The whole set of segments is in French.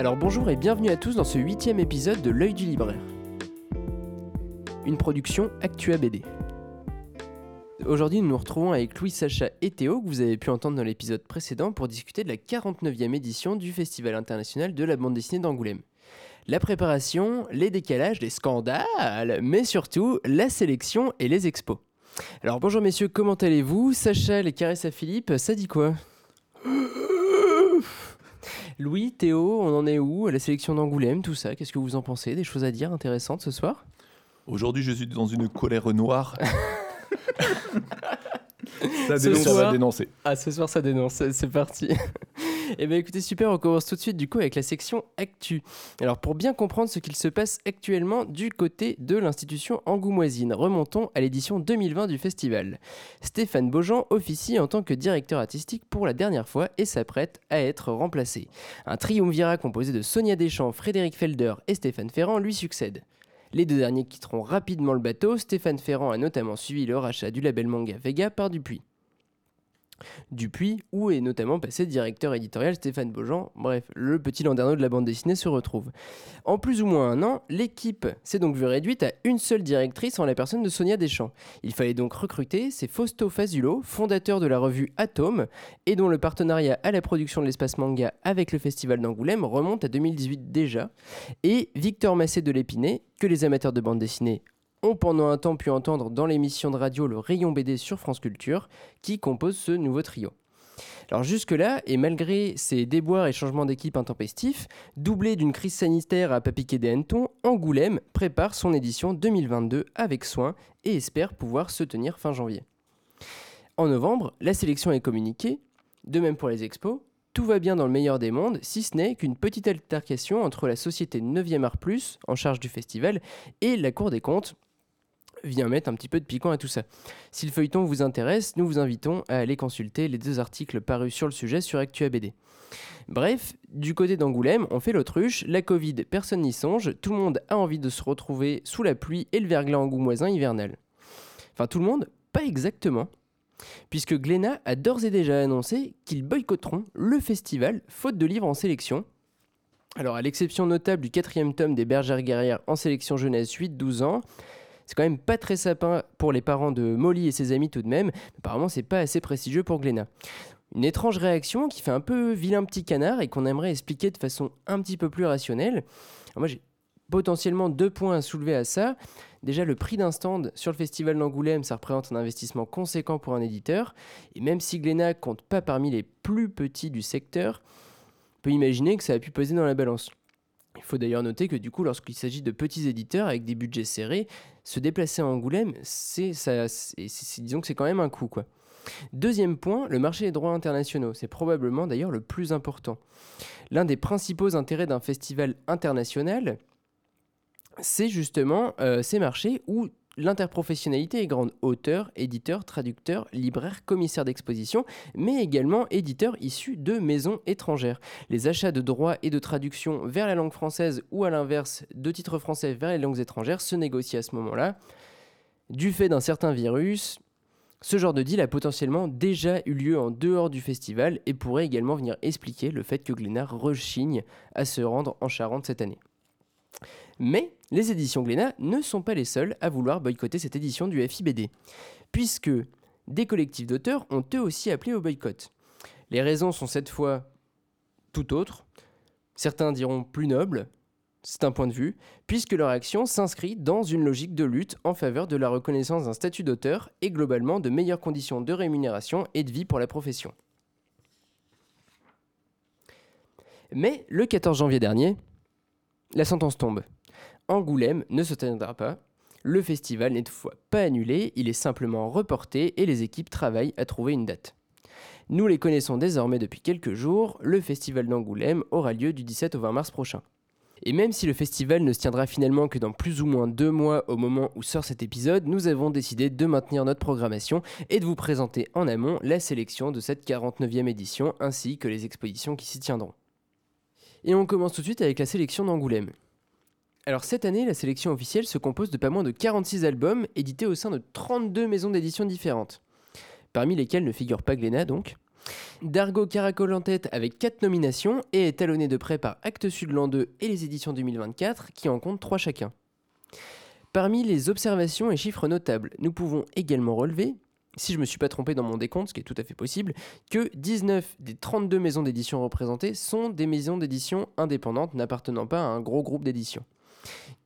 Alors bonjour et bienvenue à tous dans ce huitième épisode de L'œil du libraire. Une production Actua BD. Aujourd'hui, nous nous retrouvons avec Louis, Sacha et Théo, que vous avez pu entendre dans l'épisode précédent, pour discuter de la 49e édition du Festival international de la bande dessinée d'Angoulême. La préparation, les décalages, les scandales, mais surtout la sélection et les expos. Alors bonjour messieurs, comment allez-vous? Sacha, les caresses à Philippe, ça dit quoi? Louis, Théo, on en est où? À La sélection d'Angoulême, tout ça, qu'est-ce que vous en pensez? Des choses à dire intéressantes ce soir? Aujourd'hui, je suis dans une colère noire. ça, Ce dénonce, ça va dénoncer. Ah, ce soir ça dénonce, c'est parti. Eh bien écoutez, super, on commence tout de suite du coup avec la section Actu. Alors pour bien comprendre ce qu'il se passe actuellement du côté de l'institution angoumoisine, remontons à l'édition 2020 du festival. Stéphane Beaujean officie en tant que directeur artistique pour la dernière fois et s'apprête à être remplacé. Un triumvirat composé de Sonia Deschamps, Frédéric Felder et Stéphane Ferrand lui succède. Les deux derniers quitteront rapidement le bateau. Stéphane Ferrand a notamment suivi le rachat du label manga Vega par Dupuis. Dupuis, où est notamment passé directeur éditorial Stéphane Beaujean. Bref, le petit landerneau de la bande dessinée se retrouve. En plus ou moins un an, l'équipe s'est donc vue réduite à une seule directrice en la personne de Sonia Deschamps. Il fallait donc recruter, c'est Fausto Fazulo, fondateur de la revue Atome, et dont le partenariat à la production de l'espace manga avec le Festival d'Angoulême remonte à 2018 déjà, et Victor Massé de l'Épinay, que les amateurs de bande dessinée ont pendant un temps pu entendre dans l'émission de radio Le Rayon BD sur France Culture, qui compose ce nouveau trio. Alors jusque-là, et malgré ces déboires et changements d'équipe intempestifs, doublé d'une crise sanitaire à pas piquer des hannetons, Angoulême prépare son édition 2022 avec soin et espère pouvoir se tenir fin janvier. En novembre, la sélection est communiquée, de même pour les expos, tout va bien dans le meilleur des mondes, si ce n'est qu'une petite altercation entre la société 9e Art Plus, en charge du festival, et la Cour des comptes, vient mettre un petit peu de piquant à tout ça. Si le feuilleton vous intéresse, nous vous invitons à aller consulter les deux articles parus sur le sujet sur Actua BD. Bref, du côté d'Angoulême, on fait l'autruche, la Covid, personne n'y songe, tout le monde a envie de se retrouver sous la pluie et le verglas angoumoisin hivernal. Enfin, tout le monde, pas exactement, puisque Glénat a d'ores et déjà annoncé qu'ils boycotteront le festival faute de livres en sélection. Alors, à l'exception notable du quatrième tome des Bergères guerrières en sélection jeunesse 8-12 ans, c'est quand même pas très sapin pour les parents de Molly et ses amis tout de même. Apparemment, c'est pas assez prestigieux pour Glénat. Une étrange réaction qui fait un peu vilain petit canard et qu'on aimerait expliquer de façon un petit peu plus rationnelle. Moi, j'ai potentiellement deux points à soulever à ça. Déjà, le prix d'un stand sur le festival d'Angoulême, ça représente un investissement conséquent pour un éditeur. Et même si Glénat compte pas parmi les plus petits du secteur, on peut imaginer que ça a pu peser dans la balance. Il faut d'ailleurs noter que du coup, lorsqu'il s'agit de petits éditeurs avec des budgets serrés, se déplacer à Angoulême, c'est disons que c'est quand même un coût quoi. Deuxième point, le marché des droits internationaux. C'est probablement d'ailleurs le plus important. L'un des principaux intérêts d'un festival international, c'est justement euh, ces marchés où l'interprofessionnalité est grande. Auteurs, éditeurs, traducteurs, libraires, commissaires d'exposition, mais également éditeurs issus de maisons étrangères. Les achats de droits et de traduction vers la langue française ou à l'inverse de titres français vers les langues étrangères se négocient à ce moment-là. Du fait d'un certain virus, ce genre de deal a potentiellement déjà eu lieu en dehors du festival et pourrait également venir expliquer le fait que Glénat rechigne à se rendre en Charente cette année. Mais les éditions Glénat ne sont pas les seules à vouloir boycotter cette édition du FIBD, puisque des collectifs d'auteurs ont eux aussi appelé au boycott. Les raisons sont cette fois tout autres, certains diront plus nobles, c'est un point de vue, puisque leur action s'inscrit dans une logique de lutte en faveur de la reconnaissance d'un statut d'auteur et globalement de meilleures conditions de rémunération et de vie pour la profession. Mais le 14 janvier dernier, la sentence tombe. Angoulême ne se tiendra pas. Le festival n'est toutefois pas annulé, il est simplement reporté et les équipes travaillent à trouver une date. Nous les connaissons désormais depuis quelques jours, le festival d'Angoulême aura lieu du 17 au 20 mars prochain. Et même si le festival ne se tiendra finalement que dans plus ou moins deux mois au moment où sort cet épisode, nous avons décidé de maintenir notre programmation et de vous présenter en amont la sélection de cette 49e édition ainsi que les expositions qui s'y tiendront. Et on commence tout de suite avec la sélection d'Angoulême. Alors cette année, la sélection officielle se compose de pas moins de 46 albums édités au sein de 32 maisons d'édition différentes, parmi lesquelles ne figure pas Glénat donc. Dargo caracole en tête avec 4 nominations et est talonné de près par Actes Sud l'an 2 et les éditions 2024 qui en comptent 3 chacun. Parmi les observations et chiffres notables, nous pouvons également relever, si je ne me suis pas trompé dans mon décompte, ce qui est tout à fait possible, que 19 des 32 maisons d'édition représentées sont des maisons d'édition indépendantes n'appartenant pas à un gros groupe d'édition.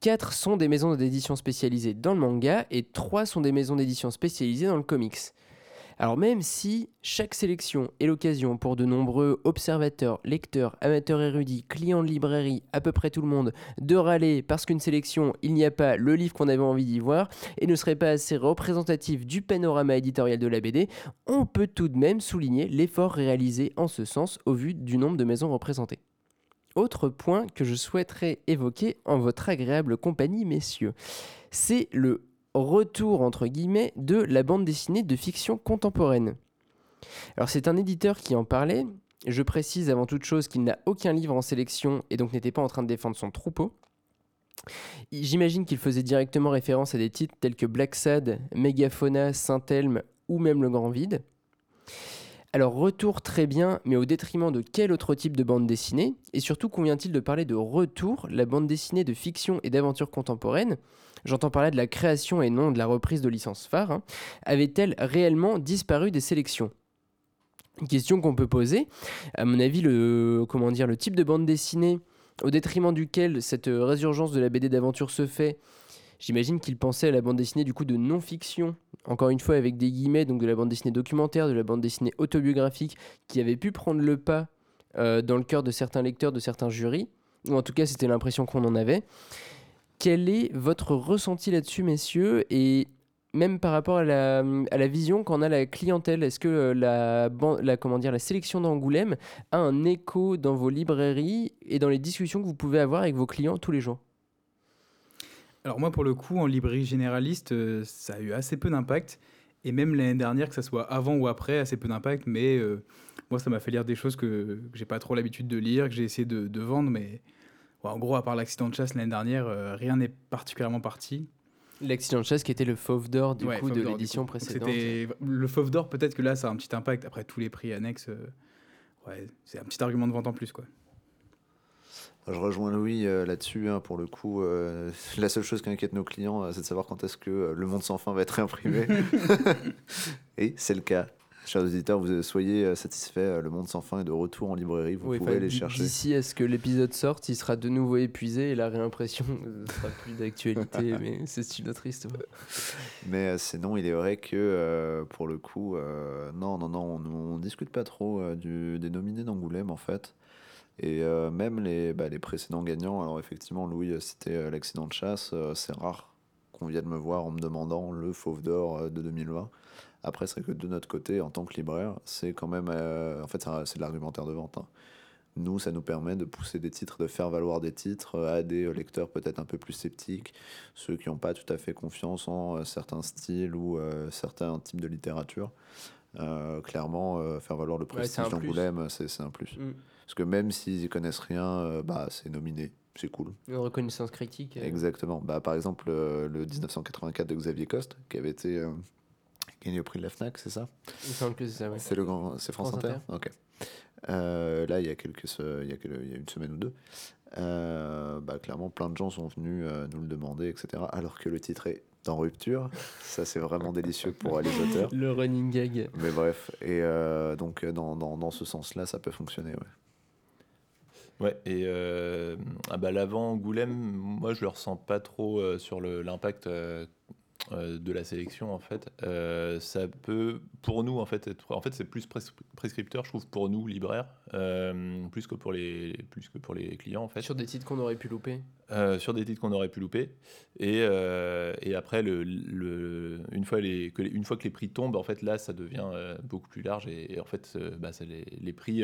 4 sont des maisons d'édition spécialisées dans le manga et 3 sont des maisons d'édition spécialisées dans le comics. Alors même si chaque sélection est l'occasion pour de nombreux observateurs, lecteurs, amateurs érudits, clients de librairie, à peu près tout le monde, de râler parce qu'une sélection, il n'y a pas le livre qu'on avait envie d'y voir et ne serait pas assez représentatif du panorama éditorial de la BD, on peut tout de même souligner l'effort réalisé en ce sens au vu du nombre de maisons représentées. Autre point que je souhaiterais évoquer en votre agréable compagnie, messieurs, c'est le retour entre guillemets de la bande dessinée de fiction contemporaine. Alors c'est un éditeur qui en parlait. Je précise avant toute chose qu'il n'a aucun livre en sélection et donc n'était pas en train de défendre son troupeau. J'imagine qu'il faisait directement référence à des titres tels que Black Sad, Megafauna, Saint-Elme ou même Le Grand Vide. Alors retour très bien, mais au détriment de quel autre type de bande dessinée? Et surtout convient-il de parler de retour, la bande dessinée de fiction et d'aventure contemporaine? J'entends parler de la création et non de la reprise de licence phare. hein. Avait-elle réellement disparu des sélections? Une question qu'on peut poser. À mon avis, le, comment dire, le type de bande dessinée au détriment duquel cette résurgence de la BD d'aventure se fait, j'imagine qu'il pensait à la bande dessinée du coup de non-fiction, encore une fois avec des guillemets, donc de la bande dessinée documentaire, de la bande dessinée autobiographique, qui avait pu prendre le pas euh, dans le cœur de certains lecteurs, de certains jurys, ou en tout cas c'était l'impression qu'on en avait. Quel est votre ressenti là-dessus, messieurs? Et même par rapport à la, vision qu'en a la clientèle, est-ce que euh, la, la, comment dire, la sélection d'Angoulême a un écho dans vos librairies et dans les discussions que vous pouvez avoir avec vos clients tous les jours? Alors moi, pour le coup, en librairie généraliste, euh, ça a eu assez peu d'impact. Et même l'année dernière, que ça soit avant ou après, assez peu d'impact. Mais euh, moi, ça m'a fait lire des choses que, que j'ai pas trop l'habitude de lire, que j'ai essayé de, de vendre. Mais ouais, en gros, à part l'accident de chasse l'année dernière, euh, rien n'est particulièrement parti. L'accident de chasse qui était le fauve d'or du Ouais, coup de l'édition précédente. Le fauve d'or, peut-être que là, ça a un petit impact. Après, tous les prix annexes, ouais, c'est un petit argument de vente en plus. quoi. Je rejoins Louis euh, là-dessus. hein, pour le coup, euh, la seule chose qui inquiète nos clients, euh, c'est de savoir quand est-ce que euh, le monde sans fin va être réimprimé. Et c'est le cas. Chers auditeurs, vous soyez euh, satisfaits. Le monde sans fin est de retour en librairie. Vous Oui, pouvez d- chercher. D'ici à ce que l'épisode sorte, il sera de nouveau épuisé et la réimpression ne sera plus d'actualité, mais c'est une autre histoire. Mais euh, sinon, il est vrai que euh, pour le coup, euh, non, non, non, on, on discute pas trop euh, du, des nominés d'Angoulême en fait. Et euh, même les, bah, les précédents gagnants, alors effectivement, Louis euh, c'était euh, l'accident de chasse, euh, c'est rare qu'on vienne me voir en me demandant le Fauve d'Or de 2020. Après, c'est vrai que de notre côté, en tant que libraire, c'est quand même, euh, en fait, c'est de l'argumentaire de vente. hein. Nous, ça nous permet de pousser des titres, de faire valoir des titres à des lecteurs peut-être un peu plus sceptiques, ceux qui n'ont pas tout à fait confiance en certains styles ou certains types de littérature. Clairement, faire valoir le Ouais, prestige plus. d'Angoulême, c'est c'est un plus. Mm. Parce que même s'ils y connaissent rien, euh, bah, c'est nominé, c'est cool. Une reconnaissance critique. euh, Exactement. Bah, par exemple, euh, le 1984 de Xavier Coste, qui avait été gagné au prix de la FNAC, c'est ça? Il me semble que c'est ça, ouais. C'est le grand, c'est France, France Inter. Ok. Euh, là, il y a quelques, il y a, quel- il y a une semaine ou deux, euh, bah, clairement, plein de gens sont venus euh, nous le demander, etc. Alors que le titre est en rupture, ça c'est vraiment délicieux pour les auteurs. Le running gag. Mais bref, et donc dans, dans, dans ce sens-là, ça peut fonctionner. Ouais. Ouais, et euh, ah bah, l'avant Angoulême, moi je le ressens pas trop euh, sur l'impact euh, de la sélection en fait. Ça peut, pour nous en fait, être, en fait c'est plus pres- prescripteur, je trouve, pour nous libraires, plus que pour les plus que pour les clients en fait. Sur des titres qu'on aurait pu louper? Sur des titres qu'on aurait pu louper. Et, et après, le, le- une, fois les, que les, une fois que les prix tombent, en fait, là, ça devient beaucoup plus large. Et, et en fait, bah, les, les prix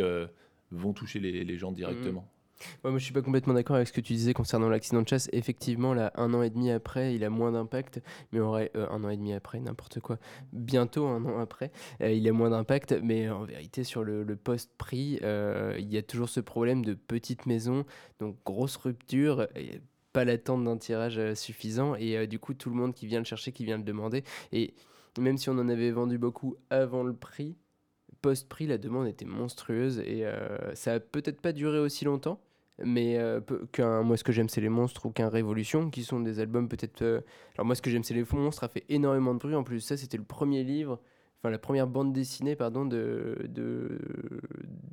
vont toucher les, gens directement. Ouais, moi, je suis pas complètement d'accord avec ce que tu disais concernant l'accident de chasse. Effectivement, là, un an et demi après, il a moins d'impact. Mais vrai, euh, un an et demi après, n'importe quoi. Bientôt un an après, euh, il a moins d'impact. Mais en vérité, sur le, post-prix, euh, il y a toujours ce problème de petite maison. Donc, grosse rupture. Et pas l'attente d'un tirage euh, suffisant. Et du coup, tout le monde qui vient le chercher, qui vient le demander. Et même si on en avait vendu beaucoup avant le prix, post-prix, la demande était monstrueuse et ça a peut-être pas duré aussi longtemps. Mais qu'un moi ce que j'aime c'est les monstres ou qu'un Révolution qui sont des albums peut-être alors moi ce que j'aime c'est les monstres a fait énormément de bruit. En plus ça c'était le premier livre enfin la première bande dessinée pardon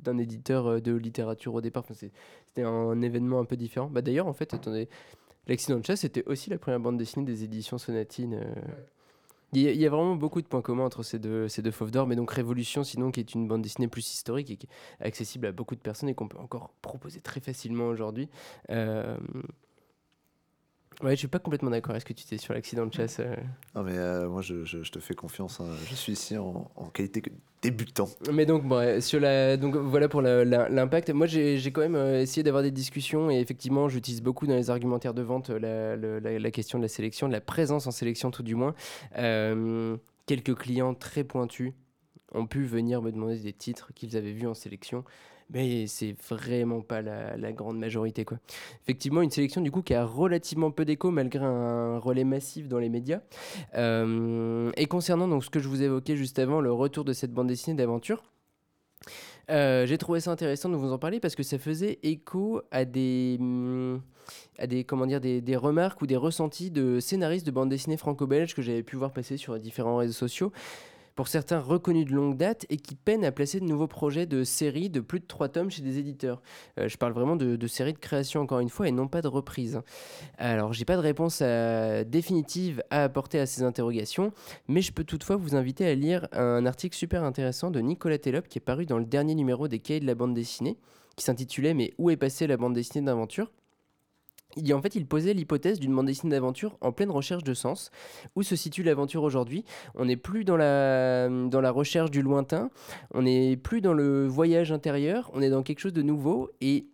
d'un éditeur de littérature au départ. Enfin, c'était un événement un peu différent. Bah d'ailleurs en fait attendez l'accident de chasse c'était aussi la première bande dessinée des éditions Sonatine il y, a, vraiment beaucoup de points communs entre ces deux, ces deux fauves d'or, mais donc Révolution, sinon, qui est une bande dessinée plus historique et qui est accessible à beaucoup de personnes et qu'on peut encore proposer très facilement aujourd'hui. Euh, Ouais, je suis pas complètement d'accord. Est-ce que tu étais sur l'accident de chasse euh Non, mais euh, moi, je, je, te fais confiance. Hein. Je suis ici en, en, qualité débutant. Mais donc, bon, sur la, donc voilà pour l'impact. Moi, j'ai quand même euh, essayé d'avoir des discussions et effectivement, j'utilise beaucoup dans les argumentaires de vente la, la, la, question de la sélection, de la présence en sélection, tout du moins. quelques clients très pointus ont pu venir me demander des titres qu'ils avaient vus en sélection mais c'est vraiment pas la, grande majorité. Quoi. Effectivement, une sélection du coup qui a relativement peu d'écho malgré un relais massif dans les médias. Euh, et concernant donc ce que je vous évoquais juste avant, le retour de cette bande dessinée d'aventure. Euh, j'ai trouvé ça intéressant de vous en parler parce que ça faisait écho à des, à des, comment dire, des, des remarques ou des ressentis de scénaristes de bande dessinée franco-belge que j'avais pu voir passer sur différents réseaux sociaux pour certains reconnus de longue date et qui peinent à placer de nouveaux projets de séries de plus de 3 tomes chez des éditeurs. Euh, je parle vraiment de, séries de création encore une fois et non pas de reprise. Alors j'ai pas de réponse euh, définitive à apporter à ces interrogations, mais je peux toutefois vous inviter à lire un article super intéressant de Nicolas Tellop qui est paru dans le dernier numéro des Cahiers de la bande dessinée, qui s'intitulait Mais où est passée la bande dessinée d'aventure? Il, en fait, il posait l'hypothèse d'une bande dessinée d'aventure en pleine recherche de sens. Où se situe l'aventure aujourd'hui? On n'est plus dans la, dans la recherche du lointain, on n'est plus dans le voyage intérieur, on est dans quelque chose de nouveau. Et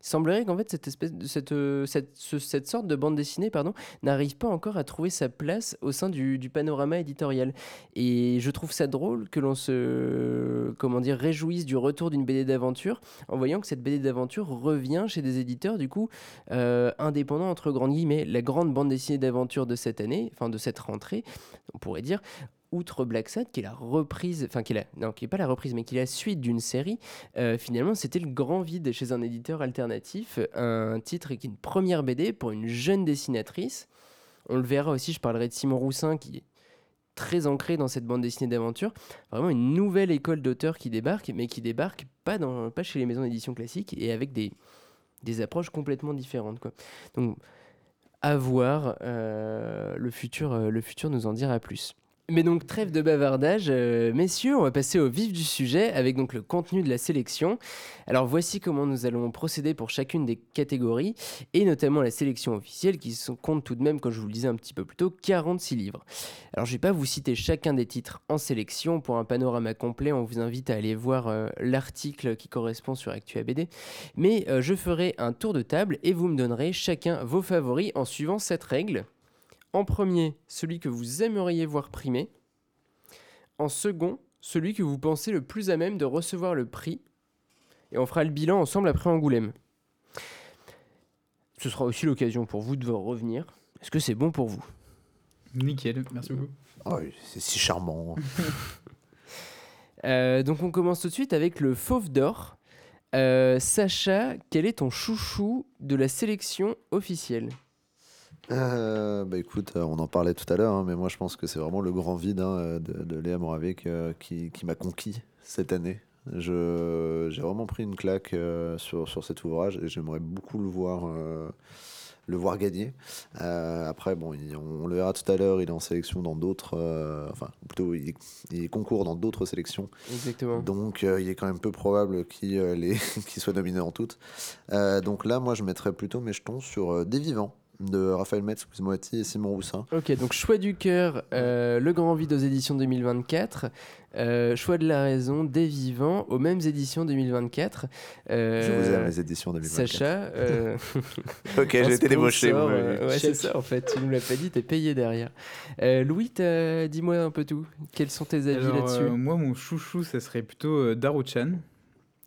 il semblerait qu'en fait cette espèce de cette, euh, cette, cette, sorte de bande dessinée pardon n'arrive pas encore à trouver sa place au sein du, du, panorama éditorial. Et je trouve ça drôle que l'on se comment dire réjouisse du retour d'une BD d'aventure en voyant que cette BD d'aventure revient chez des éditeurs du coup euh, indépendants entre grandes guillemets. La grande bande dessinée d'aventure de cette année enfin de cette rentrée on pourrait dire outre Black Sad, qui est la reprise, enfin qui est non, qui est pas la reprise, mais qui est la suite d'une série, euh, finalement c'était le grand vide chez un éditeur alternatif, un titre qui est une première BD pour une jeune dessinatrice. On le verra aussi, je parlerai de Simon Roussin qui est très ancré dans cette bande dessinée d'aventure. Vraiment une nouvelle école d'auteurs qui débarque, mais qui débarque pas, dans, pas chez les maisons d'édition classiques et avec des, des approches complètement différentes. Donc à voir, euh, le, futur, euh, le futur nous en dira plus. Mais donc trêve de bavardage, euh, messieurs, on va passer au vif du sujet avec donc le contenu de la sélection. Alors voici comment nous allons procéder pour chacune des catégories et notamment la sélection officielle qui compte tout de même, comme je vous le disais un petit peu plus tôt, 46 livres. Alors je vais pas vous citer chacun des titres en sélection pour un panorama complet, on vous invite à aller voir euh, l'article qui correspond sur ActuABD, mais euh, je ferai un tour de table et vous me donnerez chacun vos favoris en suivant cette règle. En premier, celui que vous aimeriez voir primé. En second, celui que vous pensez le plus à même de recevoir le prix. Et on fera le bilan ensemble après Angoulême. Ce sera aussi l'occasion pour vous de revenir. Est-ce que c'est bon pour vous? Nickel, merci beaucoup. Oh, c'est si charmant. Euh, donc on commence tout de suite avec le Fauve d'or. Euh, Sacha, quel est ton chouchou de la sélection officielle? Euh, bah écoute, euh, on en parlait tout à l'heure, hein, mais moi je pense que c'est vraiment le grand vide hein, euh, de, Léa Moravec qui, qui m'a conquis cette année. J'ai vraiment pris une claque sur, sur cet ouvrage et j'aimerais beaucoup le voir, le voir gagner. après, bon, on, le verra tout à l'heure, il est en sélection dans d'autres, enfin plutôt il, il, concourt dans d'autres sélections. Exactement. Donc il est quand même peu probable qu'il, les, qu'il soit nominé en toutes. donc là, moi je mettrais plutôt mes jetons sur Des Vivants de Raphaël Metz, Moati et Simon Roussin. Ok, donc Choix du cœur, euh, Le Grand Vide aux éditions 2024, euh, Choix de la raison, Des vivants aux mêmes éditions 2024. Euh, Je vous aime les éditions 2024. Sacha. ok, j'ai été débauché. ouais, c'est ça en fait, tu nous l'as pas dit, t'es payé derrière. Louis, dis-moi un peu tout. Quels sont tes avis là-dessus? Moi, mon chouchou, ça serait plutôt Daruchan.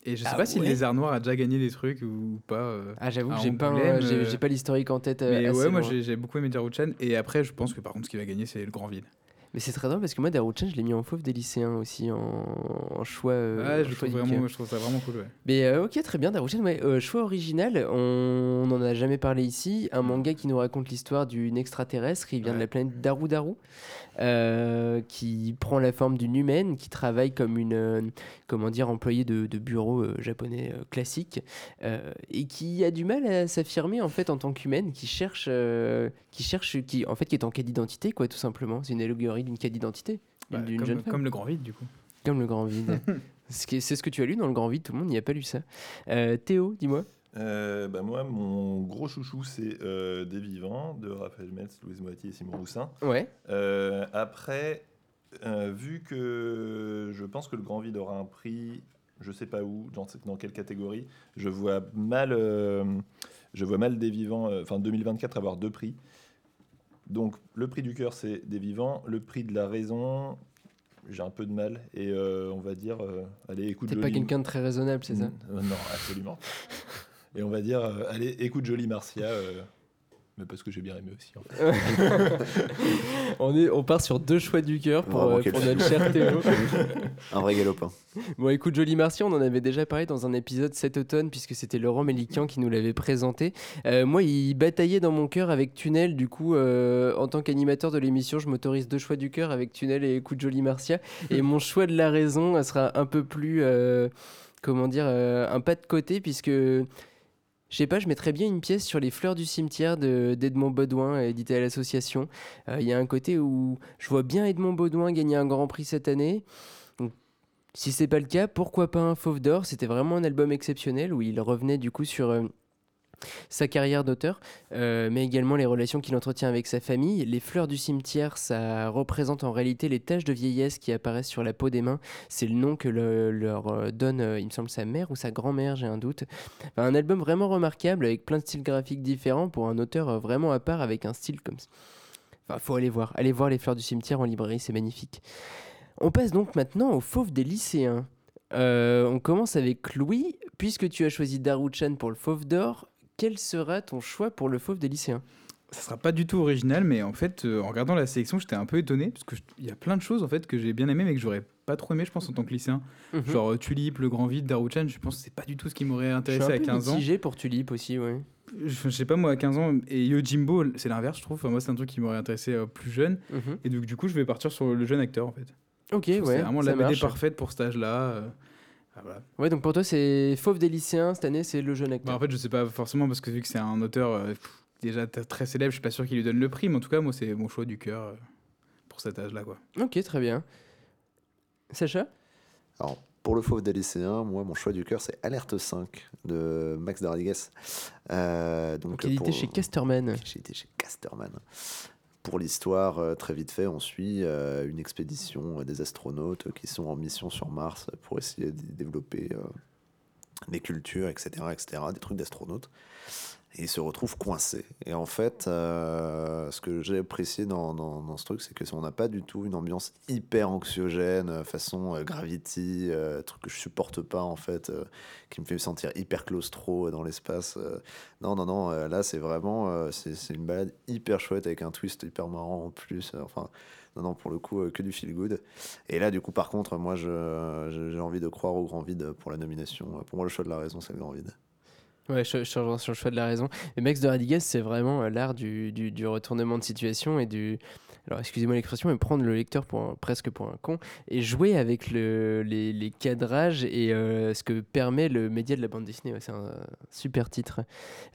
Et je sais ah pas si le Lézard Noir a déjà gagné des trucs ou pas. Euh, ah, j'avoue que j'ai pas, euh, j'ai, pas l'historique en tête. mais ouais, moi j'ai, beaucoup aimé Daruchan. Et après, je pense que par contre, ce qui va gagner, c'est le Grand Vide. Mais c'est très drôle parce que moi, Daruchan, je l'ai mis en fauve des lycéens aussi, en, en choix. euh, Ouais, je, choix trouve vraiment, je trouve ça vraiment cool. Ouais. Mais euh, ok, très bien, Daruchan. Ouais, euh, choix original, on n'en a jamais parlé ici. Un manga qui nous raconte l'histoire d'une extraterrestre qui vient de la planète Daru Daru, euh, qui prend la forme d'une humaine, qui travaille comme une, comment dire, employée de, de bureau japonais classique, et qui a du mal à s'affirmer en fait en tant qu'humaine, qui cherche, qui cherche, qui en fait qui est en quête d'identité, quoi, tout simplement. C'est une allégorie d'une quête d'identité Bah, d'une comme, jeune femme. comme le grand vide, du coup. Comme le grand vide. C'est ce que tu as lu dans le grand vide, tout le monde n'y a pas lu ça. Euh, Théo, dis-moi. Euh, bah moi, mon gros chouchou, c'est euh, Des Vivants de Raphaël Metz, Louise Moiti et Simon Roussin. Ouais. Euh, après, euh, vu que je pense que le Grand Vide aura un prix, je sais pas où, dans, dans quelle catégorie, je vois mal, euh, je vois mal Des Vivants, euh, enfin 2024 avoir deux prix. Donc le prix du cœur, c'est Des Vivants. Le prix de la raison, j'ai un peu de mal. Et euh, on va dire, euh, allez, écoute T'es pas quelqu'un de très raisonnable, c'est ça? Euh, Non, absolument. Et on va dire, allez, écoute Jolie Marcia, mais parce que j'ai bien aimé aussi. en fait. on, est, on part sur deux choix du cœur pour, euh, pour notre cher Théo. Un vrai galopin. bon, écoute, Jolie Martian, on en avait déjà parlé dans un épisode cet automne, puisque c'était Laurent Mélikian qui nous l'avait présenté. Euh, moi, il bataillait dans mon cœur avec Tunnel. Du coup, euh, en tant qu'animateur de l'émission, je m'autorise deux choix du cœur avec Tunnel et Écoute Jolie Marcia. Et mon choix de la raison sera un peu plus, euh, comment dire, euh, un pas de côté, puisque. Je sais pas, je mettrais bien une pièce sur les fleurs du cimetière de- d'Edmond Baudouin, édité à l'association. Euh, Il y a un côté où je vois bien Edmond Baudouin gagner un grand prix cette année. Si c'est pas le cas, pourquoi pas un Fauve d'Or? C'était vraiment un album exceptionnel où il revenait du coup sur euh, sa carrière d'auteur, euh, mais également les relations qu'il entretient avec sa famille. Les fleurs du cimetière, ça représente en réalité les taches de vieillesse qui apparaissent sur la peau des mains. C'est le nom que le- leur euh, donne, euh, il me semble, sa mère ou sa grand-mère, j'ai un doute. Enfin, un album vraiment remarquable avec plein de styles graphiques différents pour un auteur vraiment à part avec un style comme ça. Enfin, faut aller voir. Allez voir les fleurs du cimetière en librairie, c'est magnifique. On passe donc maintenant au fauve des lycéens. On commence avec Louis. Puisque tu as choisi Daruchan pour le fauve d'or, quel sera ton choix pour le fauve des lycéens Ça sera pas du tout original, mais en fait, euh, en regardant la sélection, j'étais un peu étonné parce que je- il y a plein de choses en fait que j'ai bien aimé, mais que j'aurais pas trop aimé, je pense, en tant que lycéen. Mhm. Genre euh, Tulip, Le Grand Vide, Daruchan, je pense que c'est pas du tout ce qui m'aurait Je suis intéressé un à peu 15 ans. mitigé pour Tulip aussi, ouais. Je, je sais pas, moi, à 15 ans, et Yojimbo, c'est l'inverse, je trouve. Enfin, moi, c'est un truc qui m'aurait intéressé euh, plus jeune. Mhm. Et donc, du coup, je vais partir sur le jeune acteur, en fait. Ok, Je ouais. c'est vraiment la BD parfaite pour cet âge-là. Ah, voilà. Ouais, donc pour toi, c'est fauve des lycéens cette année, c'est le jeune Bah, acteur. en fait, je sais pas forcément parce que vu que c'est un auteur euh, déjà très célèbre, je suis pas sûr qu'il lui donne le prix, mais en tout cas, moi, c'est mon choix du cœur euh, pour cet âge-là, quoi. Ok, très bien. Sacha? Alors, pour le fauve des lycéens, moi, mon choix du cœur, c'est Alerte 5 de Max Rodriguez. Euh, donc, pour- chez Casterman. J'ai été chez Casterman. Pour l'histoire, euh, très vite fait, on suit euh, une expédition euh, des astronautes qui sont en mission sur Mars pour essayer de développer des cultures, etc., etc., des trucs d'astronautes. Et ils se retrouvent coincés. Et en fait, euh, ce que j'ai apprécié dans, dans- ce truc, c'est que on n'a pas du tout une ambiance hyper anxiogène, euh, façon euh, Gravity, truc que je supporte pas en fait, qui me fait me sentir hyper claustro dans l'espace. Non, non, non, là c'est vraiment c'est c'est une balade hyper chouette avec un twist hyper marrant en plus. enfin, non, non, pour le coup, que du feel good. Et là, du coup, par contre, moi j'ai envie de croire au grand vide pour la nomination. Pour moi, le choix de la raison, c'est le grand vide. Ouais, je, je sur le choix de la raison. Et Max de Radiguez, c'est vraiment euh, l'art du, du, retournement de situation et du. Alors, excusez-moi l'expression, mais prendre le lecteur pour presque pour un con et jouer avec le, les, les cadrages et euh, ce que permet le média de la bande dessinée. C'est un, super titre.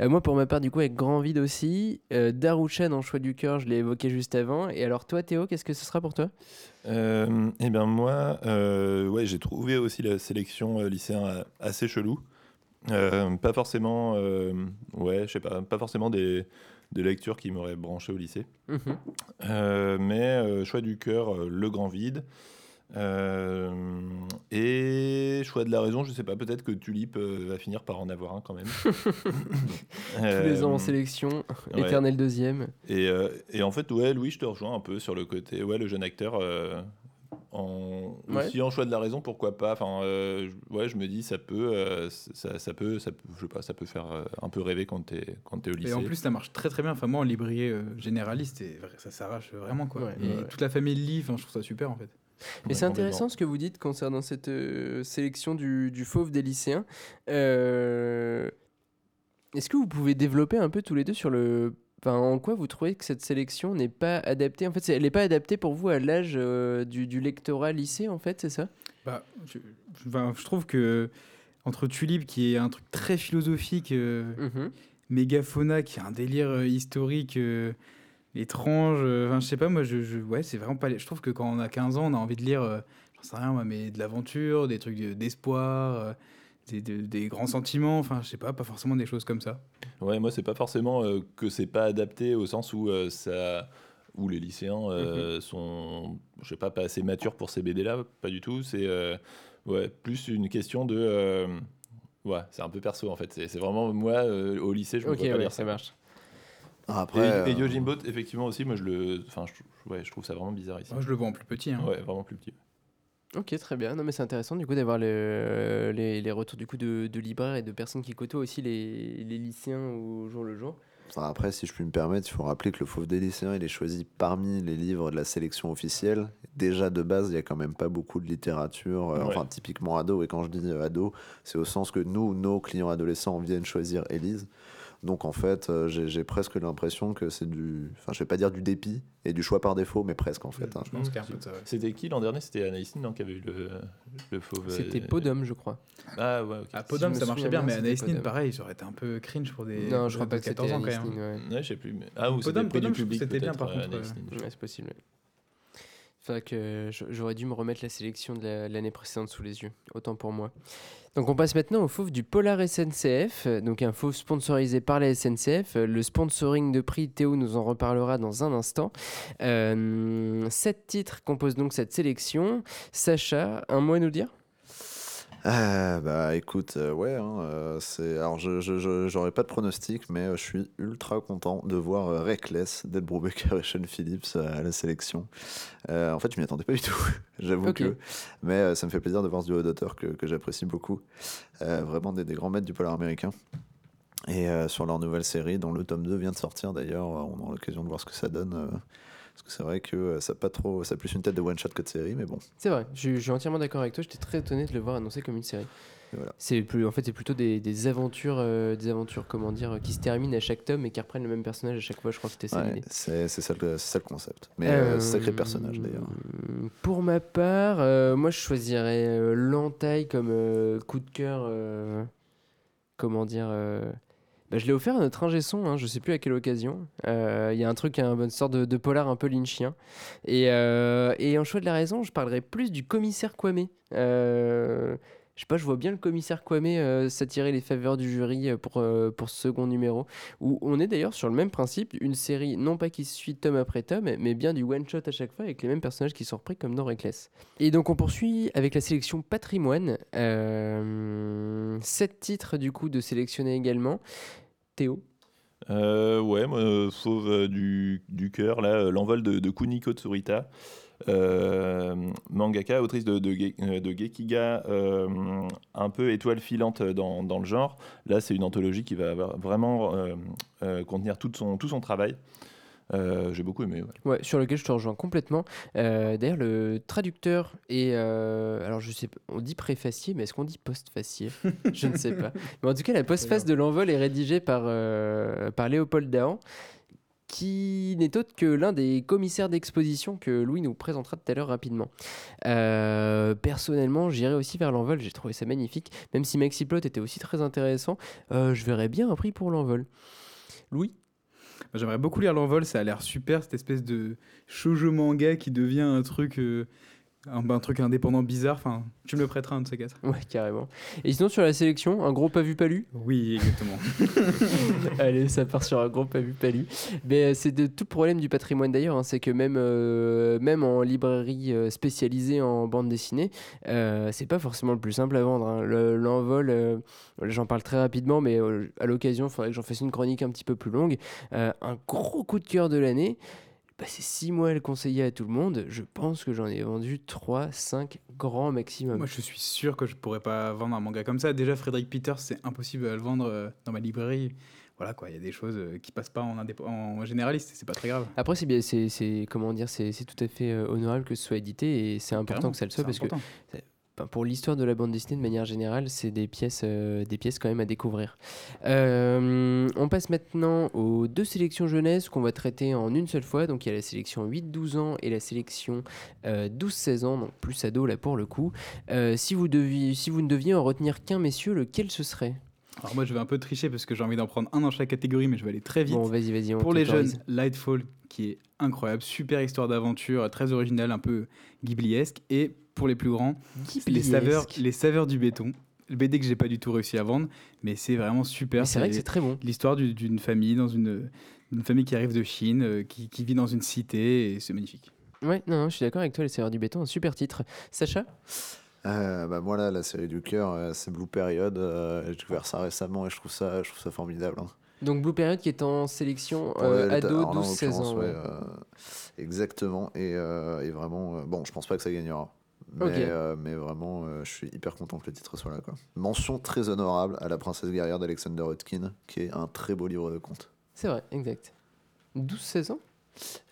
Euh, moi, pour ma part, du coup, avec Grand Vide aussi, euh, Daruchan en choix du cœur, je l'ai évoqué juste avant. Et alors, toi, Théo, qu'est-ce que ce sera pour toi? Eh bien moi, ouais, j'ai trouvé aussi la sélection lycéen assez chelou. Euh, pas forcément, euh, ouais, je sais pas, pas forcément des, des lectures qui m'auraient branché au lycée. Mhm. Euh, mais choix du cœur, le grand vide. Et choix de la raison, je sais pas, peut-être que Tulip va finir par en avoir un quand même. Tous les ans en sélection, ouais. éternel deuxième. Et, et en fait, ouais, Louis, je te rejoins un peu sur le côté, ouais, le jeune acteur, en, Ouais. aussi en choix de la raison, pourquoi pas. Enfin, euh, je- ouais, je me dis, ça peut, euh, ça, ça peut, ça peut, je sais pas, ça peut faire euh, un peu rêver quand t'es quand t'es au lycée. Et en plus, ça marche très très bien. Enfin, moi, en librairie euh, généraliste, et ça s'arrache vraiment quoi. Ouais, et ouais. toute la famille lit. Enfin, je trouve ça super en fait. Mais c'est intéressant ce que vous dites concernant cette euh, sélection du, du fauve des lycéens. Euh, Est-ce que vous pouvez développer un peu tous les deux sur le... Enfin, en quoi vous trouvez que cette sélection n'est pas adaptée? En fait, elle n'est pas adaptée pour vous à l'âge euh, du, du lectorat lycée, en fait, c'est ça? Bah, je, je- trouve que entre Tulip, qui est un truc très philosophique, euh, Mhm. Qui a un délire euh, historique euh, étrange, enfin, je sais pas, moi, je, je- ouais, c'est vraiment pas. Je trouve que quand on a 15 ans, on a envie de lire, j'en sais rien, moi, mais de l'aventure, des trucs de- d'espoir, des, des- des grands sentiments, enfin, je sais pas, pas forcément des choses comme ça. Ouais, moi, c'est pas forcément euh, que c'est pas adapté au sens où euh, ça, où les lycéens Mhm. euh, sont, je sais pas, pas assez matures pour ces BD-là, pas du tout. C'est euh, ouais, plus une question de, euh, ouais, c'est un peu perso en fait. C'est vraiment moi euh, au lycée, je me Ok, vois pas ouais, lire ça ça. marche. Après, et, et Yojimbo, effectivement aussi, moi je le, enfin, je, ouais, je trouve ça vraiment bizarre ici. Moi, je le vois en plus petit. hein. Ouais, vraiment plus petit. Ok, très bien. Non, mais c'est intéressant du coup d'avoir le- les, les retours du coup de, de libraires et de personnes qui côtoient aussi les, les lycéens au jour le jour. Enfin, après, si je puis me permettre, il faut rappeler que le Fauve des lycéens, il est choisi parmi les livres de la sélection officielle. Déjà, de base, il n'y a quand même pas beaucoup de littérature, euh, Ouais. enfin, typiquement ado. Et quand je dis euh, ado, c'est au sens que nous, nos clients adolescents, viennent choisir Élise. Donc, en fait, euh, j'ai presque l'impression que c'est du. Enfin, je vais pas dire du dépit et du choix par défaut, mais presque, en fait. hein. Je pense qu'il y a un peu de ça. ouais. C'était qui l'an dernier? C'était Anaïs non, qui avait eu le, le fauve. C'était euh, Podum, je crois. Ah ouais, ok. À Si Podum, ça marchait bien, bien, mais c'était Anaïs Nin, Podum. pareil, ça aurait été un peu cringe pour des. non, je crois pas que c'était 14 ans quand même. Ouais. Ouais, je sais plus. Mais... Ah, ou Podum, c'était du public. c'était bien, par contre, Anaïs Nin. Ouais, c'est possible. Faudrait que j'aurais dû me remettre la sélection de la- l'année précédente sous les yeux. Autant pour moi. Donc on passe maintenant au fauve du Polar SNCF, euh, donc un fauve sponsorisé par la SNCF. Euh, Le sponsoring de prix, Théo nous en reparlera dans un instant. Euh, sept titres composent donc cette sélection. Sacha, un mot à nous dire? Euh, bah écoute, euh, ouais, hein, euh, c'est. Alors je je- je- j'aurais pas de pronostic, mais euh, je suis ultra content de voir euh, Reckless Brubaker et Sean Phillips euh, à la sélection. Euh, en fait, je m'y attendais pas du tout, j'avoue Ok. que. Mais euh, ça me fait plaisir de voir ce duo d'auteurs que, que j'apprécie beaucoup. Euh, vraiment des, des grands maîtres du polar américain. Et euh, sur leur nouvelle série, dont le tome 2 vient de sortir d'ailleurs, euh, on aura l'occasion de voir ce que ça donne. euh, parce que c'est vrai que euh, ça a pas trop, ça a plus une tête de one shot que de série, mais bon. C'est vrai, je, je suis entièrement d'accord avec toi. J'étais très étonné de le voir annoncé comme une série. Voilà. C'est plus, en fait, c'est plutôt des, des aventures, euh, des aventures, comment dire, qui se terminent à chaque tome et qui reprennent le même personnage à chaque fois. Je crois que c'était ça Ouais, l'idée. c'est ça, le- c'est ça le concept. Mais euh, sacré personnage d'ailleurs. Euh, Pour ma part, euh, moi je choisirais euh, l'entaille comme euh, coup de cœur. euh, comment dire euh, bah, Je l'ai offert à notre ingé son, hein, je sais plus à quelle occasion. Euh, Il y a un truc, un- une sorte de, de polar un peu lynchien. Et, euh, et en choix de la raison, je parlerai plus du commissaire Kwame. Euh, je sais pas, je vois bien le commissaire Kwame euh, s'attirer les faveurs du jury euh, pour, euh, pour ce second numéro. Où on est d'ailleurs sur le même principe, une série non pas qui suit tome après tome, mais bien du one shot à chaque fois avec les mêmes personnages qui sont repris comme dans Reckless. Et donc on poursuit avec la sélection patrimoine. Sept titres du coup de sélectionner également. Théo? Ouais, moi, euh, du, du cœur, là, l'envol de, de Kuniko Tsurita, mangaka, autrice de, euh, de Gekiga, euh, un peu étoile filante dans, dans le genre. Là, c'est une anthologie qui va avoir vraiment euh, euh, contenir tout son, tout son travail. Euh, J'ai beaucoup aimé. ouais. Ouais, sur lequel je te rejoins complètement. Euh, D'ailleurs, le traducteur est. euh, alors, je sais pas, on dit préfacier, mais est-ce qu'on dit postfacier? Je ne sais pas. Mais en tout cas, la postface de l'envol est rédigée par, euh, par Léopold Dahan, qui n'est autre que l'un des commissaires d'exposition que Louis nous présentera tout à l'heure rapidement. Euh, personnellement, j'irai aussi vers l'envol, j'ai trouvé ça magnifique. Même si Maxiplot était aussi très intéressant, euh, je verrais bien un prix pour l'envol. Louis? J'aimerais beaucoup lire l'envol, ça a l'air super, cette espèce de shoujo manga qui devient un truc, euh, un, un truc indépendant bizarre. Enfin, tu me le prêteras un de ces quatre. Ouais, carrément. Et sinon, sur la sélection, un gros pas vu pas lu? Oui, exactement. Allez, ça part sur un gros pas vu pas lu. Mais euh, c'est de tout problème du patrimoine d'ailleurs, hein, c'est que même, euh, même en librairie euh, spécialisée en bande dessinée, euh, c'est pas forcément le plus simple à vendre. hein. Le- L'envol, euh, j'en parle très rapidement, mais à l'occasion, il faudrait que j'en fasse une chronique un petit peu plus longue. Un gros coup de cœur de l'année. Passer 6 mois à le conseiller à tout le monde. Je pense que j'en ai vendu 3, 5 grands maximum. Moi, je suis sûr que je pourrais pas vendre un manga comme ça. Déjà, Frédéric Peters, c'est impossible à le vendre euh, dans ma librairie. Voilà quoi, il y a des choses euh, qui passent pas en, indép- en généraliste, c'est pas très grave. Après, c'est bien, c'est, c'est- comment dire, c'est, c'est tout à fait euh, honorable que ce soit édité et c'est important que ça le soit parce que. Pour l'histoire de la bande dessinée de manière générale, c'est des pièces, euh, des pièces quand même à découvrir. Euh, on passe maintenant aux deux sélections jeunesse qu'on va traiter en une seule fois. Donc il y a la sélection 8-12 ans et la sélection euh, 12-16 ans, donc plus ado là pour le coup. Euh, si, vous deviez, si vous ne deviez en retenir qu'un, messieurs, lequel ce serait? Alors moi, je vais un peu tricher parce que j'ai envie d'en prendre un dans chaque catégorie, mais je vais aller très vite. Bon, vas-y, vas-y. on Pour les jeunes. Lightfall, qui est incroyable, super histoire d'aventure, très originale, un peu ghibliesque. Et pour les plus grands, les saveurs, les saveurs du béton. Le BD que j'ai pas du tout réussi à vendre, mais c'est vraiment super. C'est vrai que c'est très bon. l'histoire du- d'une famille dans une, une famille qui arrive de Chine, euh, qui, qui vit dans une cité, et c'est magnifique. Ouais, non, non, je suis d'accord avec toi, Les Serveurs du Béton, un super titre. Sacha? Euh, bah moi là, la série du cœur, euh, c'est Blue Period. euh, j'ai découvert ça récemment et je trouve ça, je trouve ça formidable. hein. Donc Blue Period qui est en sélection euh, ado alors là, en 12-16 l'occurrence, ans. ouais, ouais. euh, exactement. Et, euh, et vraiment, euh, bon, je pense pas que ça gagnera. Mais, euh, mais vraiment, euh, je suis hyper content que le titre soit là. Quoi. Mention très honorable à La Princesse guerrière d'Alexander Hutkin, qui est un très beau livre de contes. C'est vrai, exact. 12-16 ans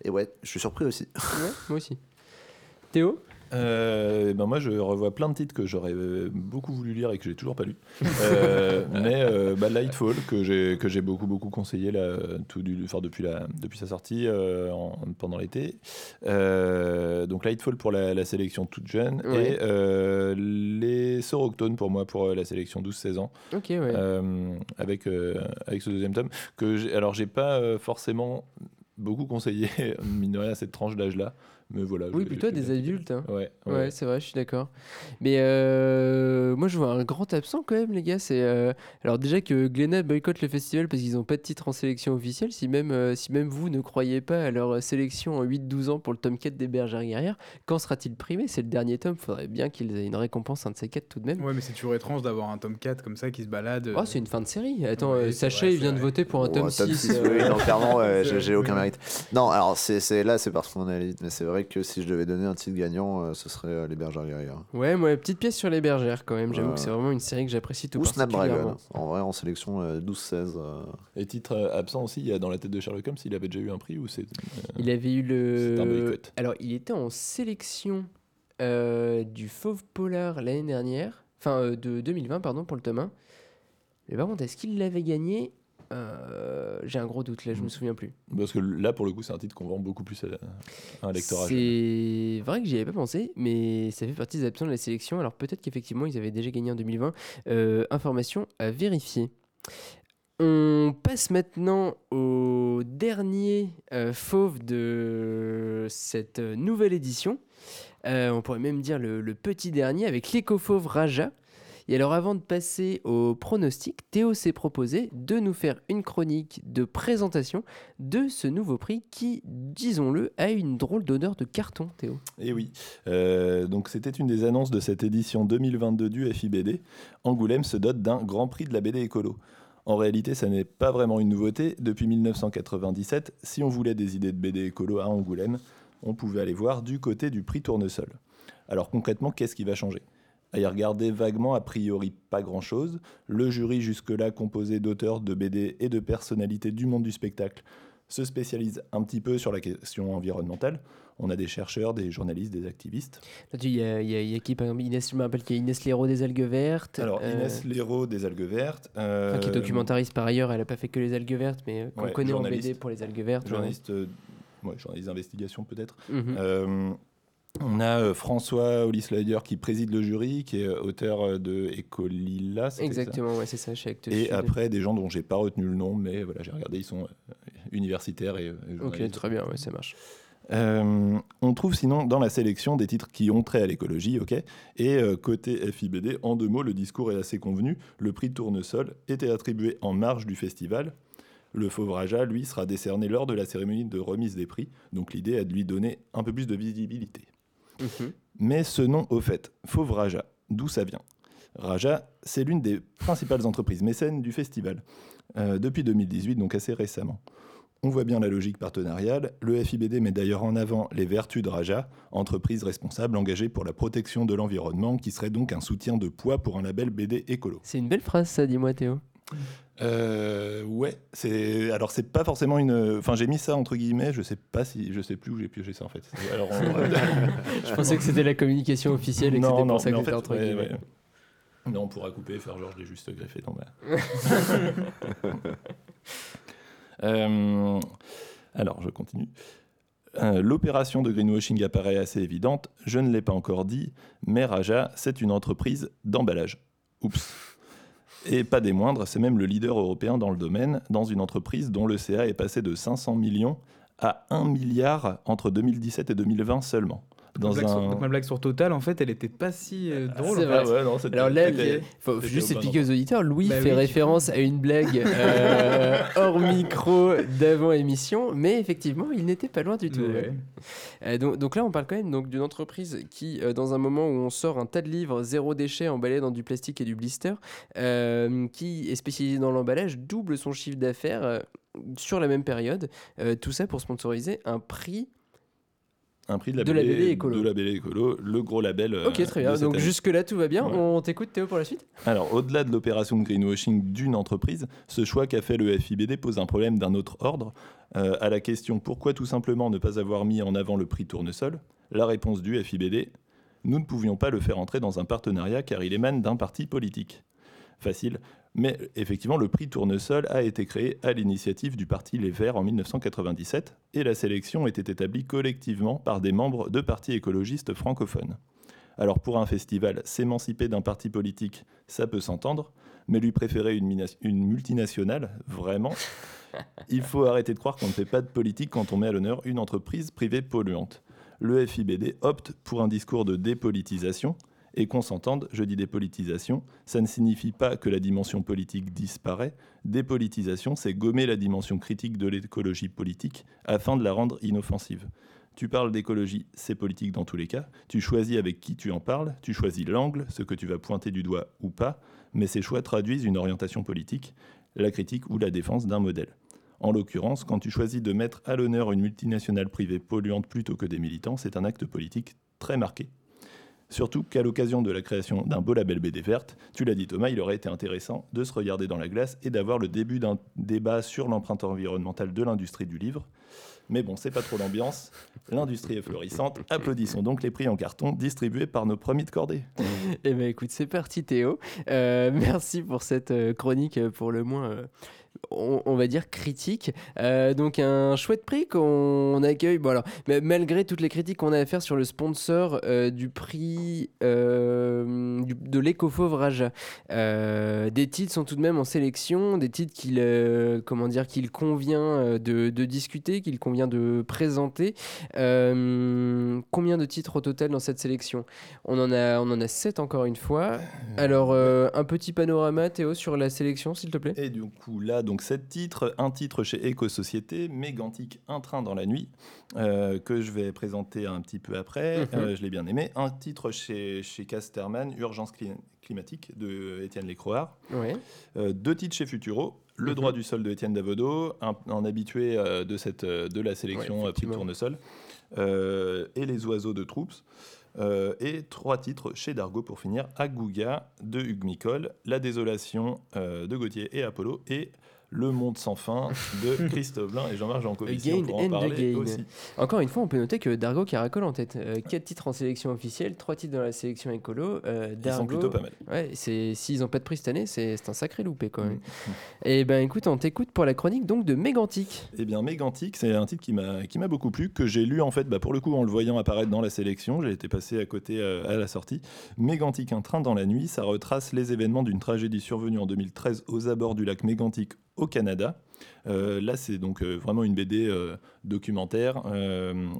Et ouais, je suis surpris aussi. Ouais, moi aussi. Théo? Euh, ben moi, je revois plein de titres que j'aurais euh, beaucoup voulu lire et que j'ai toujours pas lu. Euh, mais euh, bah, Lightfall, que j'ai que j'ai beaucoup beaucoup conseillé là, tout du, enfin, depuis la depuis sa sortie en- pendant l'été. Donc Lightfall pour la, la sélection toute jeune Ouais. et les Soroctones pour moi pour la sélection 12-16 ans. Ok, ouais. Avec, avec ce deuxième tome. Que alors, j'ai pas forcément beaucoup conseillé, mine de rien, à cette tranche d'âge-là. Mais voilà. oui, plutôt des adultes. hein. Ouais, Ouais, ouais. c'est vrai, je suis d'accord. Mais euh, moi, je vois un grand absent quand même, les gars. C'est euh, alors déjà que Glénat boycotte le festival parce qu'ils n'ont pas de titre en sélection officielle. Si même, euh, si même vous ne croyez pas à leur sélection en 8-12 ans pour le tome 4 des Bergères guerrières, quand sera-t-il primé? C'est le dernier tome. Faudrait bien qu'ils aient une récompense, un de ces quatre tout de même. Ouais, mais c'est toujours étrange d'avoir un tome 4 comme ça qui se balade. Oh, c'est une fin de série. Attends, Ouais, Sacha, vrai, il vient de voter pour un Oh, tome 6. oui, non, clairement, ouais, j'ai- aucun mérite. Non, alors c'est là, c'est parce qu'on est à l'élite, mais c'est vrai que si je devais donner un titre gagnant, euh, ce serait euh, Les Bergères guerrières. Ouais, moi, petite pièce sur les bergères quand même. J'avoue que c'est vraiment une série que j'apprécie tout Ou. Snapdragon. En vrai, en sélection euh, 12-16. euh, Et titre euh, absent aussi, il y a dans la tête de Sherlock Holmes, il avait déjà eu un prix ou c'est. euh, Il avait eu le. Alors, il était en sélection euh, du Fauve Polar l'année dernière. Enfin, euh, de 2020, pardon, pour le tome 1. Mais par contre, est-ce qu'il l'avait gagné? Euh, J'ai un gros doute là, je me Mm. souviens plus. Parce que là, pour le coup, c'est un titre qu'on vend beaucoup plus à, un lectorat. C'est vrai que j'y avais pas pensé, mais ça fait partie des absents de la sélection. Alors peut-être qu'effectivement ils avaient déjà gagné en 2020. Euh, information à vérifier. On passe maintenant au dernier euh, fauve de cette nouvelle édition. On pourrait même dire le, le petit dernier avec l'éco-fauve Raja. Et alors avant de passer au pronostic, Théo s'est proposé de nous faire une chronique de présentation de ce nouveau prix qui, disons-le, a une drôle d'odeur de carton, Théo. Et oui, Euh, donc c'était une des annonces de cette édition 2022 du FIBD. Angoulême se dote d'un grand prix de la BD écolo. En réalité, ça n'est pas vraiment une nouveauté. Depuis 1997, si on voulait des idées de BD écolo à Angoulême, on pouvait aller voir du côté du prix Tournesol. Alors concrètement, qu'est-ce qui va changer? À y regarder vaguement, a priori pas grand-chose. Le jury, jusque-là composé d'auteurs de BD et de personnalités du monde du spectacle, se spécialise un petit peu sur la question environnementale. On a des chercheurs, des journalistes, des activistes. Il y a, y y qui, par exemple Inès, je me rappelle qu'il y a Inès Léraud des algues vertes. Alors, euh, Inès Léraud des algues vertes. euh, enfin, qui est documentariste par ailleurs, elle n'a pas fait que les algues vertes, mais qu'on Ouais, connaît en. BD pour les algues vertes. ouais. Journaliste, euh, ouais, journaliste d'investigation peut-être. Mhm. On a euh, François Hollis-Leider qui préside le jury, qui est euh, auteur euh, de Ecolila. Exactement, ouais, c'est ça, chez Actes Et Sud. après, des gens dont j'ai pas retenu le nom, mais voilà, j'ai regardé, ils sont universitaires et, et Ok, très bien, ouais, ça marche. Euh, on trouve sinon dans la sélection des titres qui ont trait à l'écologie, ok? Et euh, côté FIBD, en deux mots, le discours est assez convenu. Le prix Tournesol était attribué en marge du festival. Le Fauve Raja, lui, sera décerné lors de la cérémonie de remise des prix. Donc l'idée est de lui donner un peu plus de visibilité. Mhm. Mais ce nom, au fait, Fauve Raja, d'où ça vient? Raja, c'est l'une des principales entreprises mécènes du festival, euh, depuis 2018, donc assez récemment. On voit bien la logique partenariale. Le FIBD met d'ailleurs en avant les vertus de Raja, entreprise responsable engagée pour la protection de l'environnement, qui serait donc un soutien de poids pour un label BD écolo. C'est une belle phrase, ça, dis-moi, Théo. Euh, ouais, c'est alors c'est pas forcément une. Enfin, j'ai mis ça entre guillemets. Je sais pas si je sais plus où j'ai pioché ça en fait. Alors, on- Je pensais que c'était la communication officielle et que c'était pour ça que en c'était fait, entre ouais, guillemets. ouais. Non, on pourra couper faire genre je l'ai juste greffé dans ma. Euh, alors, je continue. Euh, L'opération de greenwashing apparaît assez évidente. Je ne l'ai pas encore dit, mais Raja, c'est une entreprise d'emballage. Oups. Et pas des moindres, c'est même le leader européen dans le domaine, dans une entreprise dont le CA est passé de 500 millions à 1 milliard entre 2017 et 2020 seulement. Ma Dans sur- un... donc ma blague sur Total, en fait, elle était pas si euh, drôle. c'est en vrai. ouais, non, c'était- Alors là, il faut juste expliquer aux auditeurs, Louis Bah fait oui. référence à une blague euh, hors micro d'avant émission, mais effectivement, il n'était pas loin du tout. Ouais. Euh, donc, donc là, on parle quand même donc d'une entreprise qui, euh, dans un moment où on sort un tas de livres zéro déchet emballés dans du plastique et du blister, euh, qui est spécialisé dans l'emballage, double son chiffre d'affaires euh, sur la même période. Euh, tout ça pour sponsoriser un prix. Un prix de, De labellé, labellé écolo. de labellé écolo, le gros label. euh, ok, très bien. Donc jusque-là, tout va bien. Ouais. On t'écoute, Théo, pour la suite Alors, au-delà de l'opération de greenwashing d'une entreprise, ce choix qu'a fait le FIBD pose un problème d'un autre ordre. Euh, à la question pourquoi tout simplement ne pas avoir mis en avant le prix tournesol, la réponse du FIBD nous ne pouvions pas le faire entrer dans un partenariat car il émane d'un parti politique. Facile. Mais effectivement, le prix Tournesol a été créé à l'initiative du parti Les Verts en 1997 et la sélection était établie collectivement par des membres de partis écologistes francophones. Alors pour un festival, s'émanciper d'un parti politique, ça peut s'entendre, mais lui préférer une, multinationale, vraiment, il faut arrêter de croire qu'on ne fait pas de politique quand on met à l'honneur une entreprise privée polluante. Le FIBD opte pour un discours de dépolitisation, et qu'on s'entende, je dis dépolitisation, ça ne signifie pas que la dimension politique disparaît. Dépolitisation, c'est gommer la dimension critique de l'écologie politique afin de la rendre inoffensive. Tu parles d'écologie, c'est politique dans tous les cas. Tu choisis avec qui tu en parles, tu choisis l'angle, ce que tu vas pointer du doigt ou pas, mais ces choix traduisent une orientation politique, la critique ou la défense d'un modèle. En l'occurrence, quand tu choisis de mettre à l'honneur une multinationale privée polluante plutôt que des militants, c'est un acte politique très marqué. Surtout qu'à l'occasion de la création d'un beau label BD verte, tu l'as dit Thomas, il aurait été intéressant de se regarder dans la glace et d'avoir le début d'un débat sur l'empreinte environnementale de l'industrie du livre. Mais bon, c'est pas trop l'ambiance. L'industrie est florissante. Applaudissons donc les prix en carton distribués par nos premiers de cordée. Eh ben écoute, c'est parti Théo. Euh, merci pour cette euh, chronique euh, pour le moins, on, va dire, critique. Euh, donc un chouette prix qu'on accueille. Bon alors, mais malgré toutes les critiques qu'on a à faire sur le sponsor euh, du prix euh, du- de euh, des titres sont tout de même en sélection, des titres qu'il comment dire convient de, discuter, qu'il convient de présenter. Combien de titres au total dans cette sélection? On en a, on en a 7 encore une fois. Alors, un petit panorama, Théo, sur la sélection, s'il te plaît. Et du coup, là, donc sept titres, un titre chez Éco-Société, Mégantic, Un train dans la nuit, euh, que je vais présenter un petit peu après. Mhm. Euh, je l'ai bien aimé. Un titre chez, chez Casterman, Urgence cli- climatique, de Étienne Lécroard. Euh, deux titres chez Futuro. Le Mhm. droit du sol de Étienne Davodo, un, un habitué de, cette, de la sélection euh, Prix. Tournesol, et Les oiseaux de Troops. Euh, et trois titres chez Dargo pour finir Agouga de Hugues Micol, La désolation euh, de Gauthier et Apollo, et Le monde sans fin de Christophe Blain et Jean-Marc Jancovici. Again on en parler aussi. Encore une fois, on peut noter que Dargo caracole en tête. 4 titres en sélection officielle, 3 titres dans la sélection écolo. Euh, Ils sont plutôt pas mal. Ouais, c'est s'ils n'ont pas de prix cette année, c'est un sacré loupé quand même. Mm. Et ben écoute, on t'écoute pour la chronique donc de Mégantic. Eh bien, Mégantic, c'est un titre qui m'a qui m'a beaucoup plu, que j'ai lu en fait, bah, pour le coup, en le voyant apparaître dans la sélection. J'ai été passé à côté euh, à la sortie. Mégantic, un train dans la nuit, ça retrace les événements d'une tragédie survenue en 2013 aux abords du lac Mégantic au Canada. Euh, là, c'est donc euh, vraiment une BD euh, documentaire.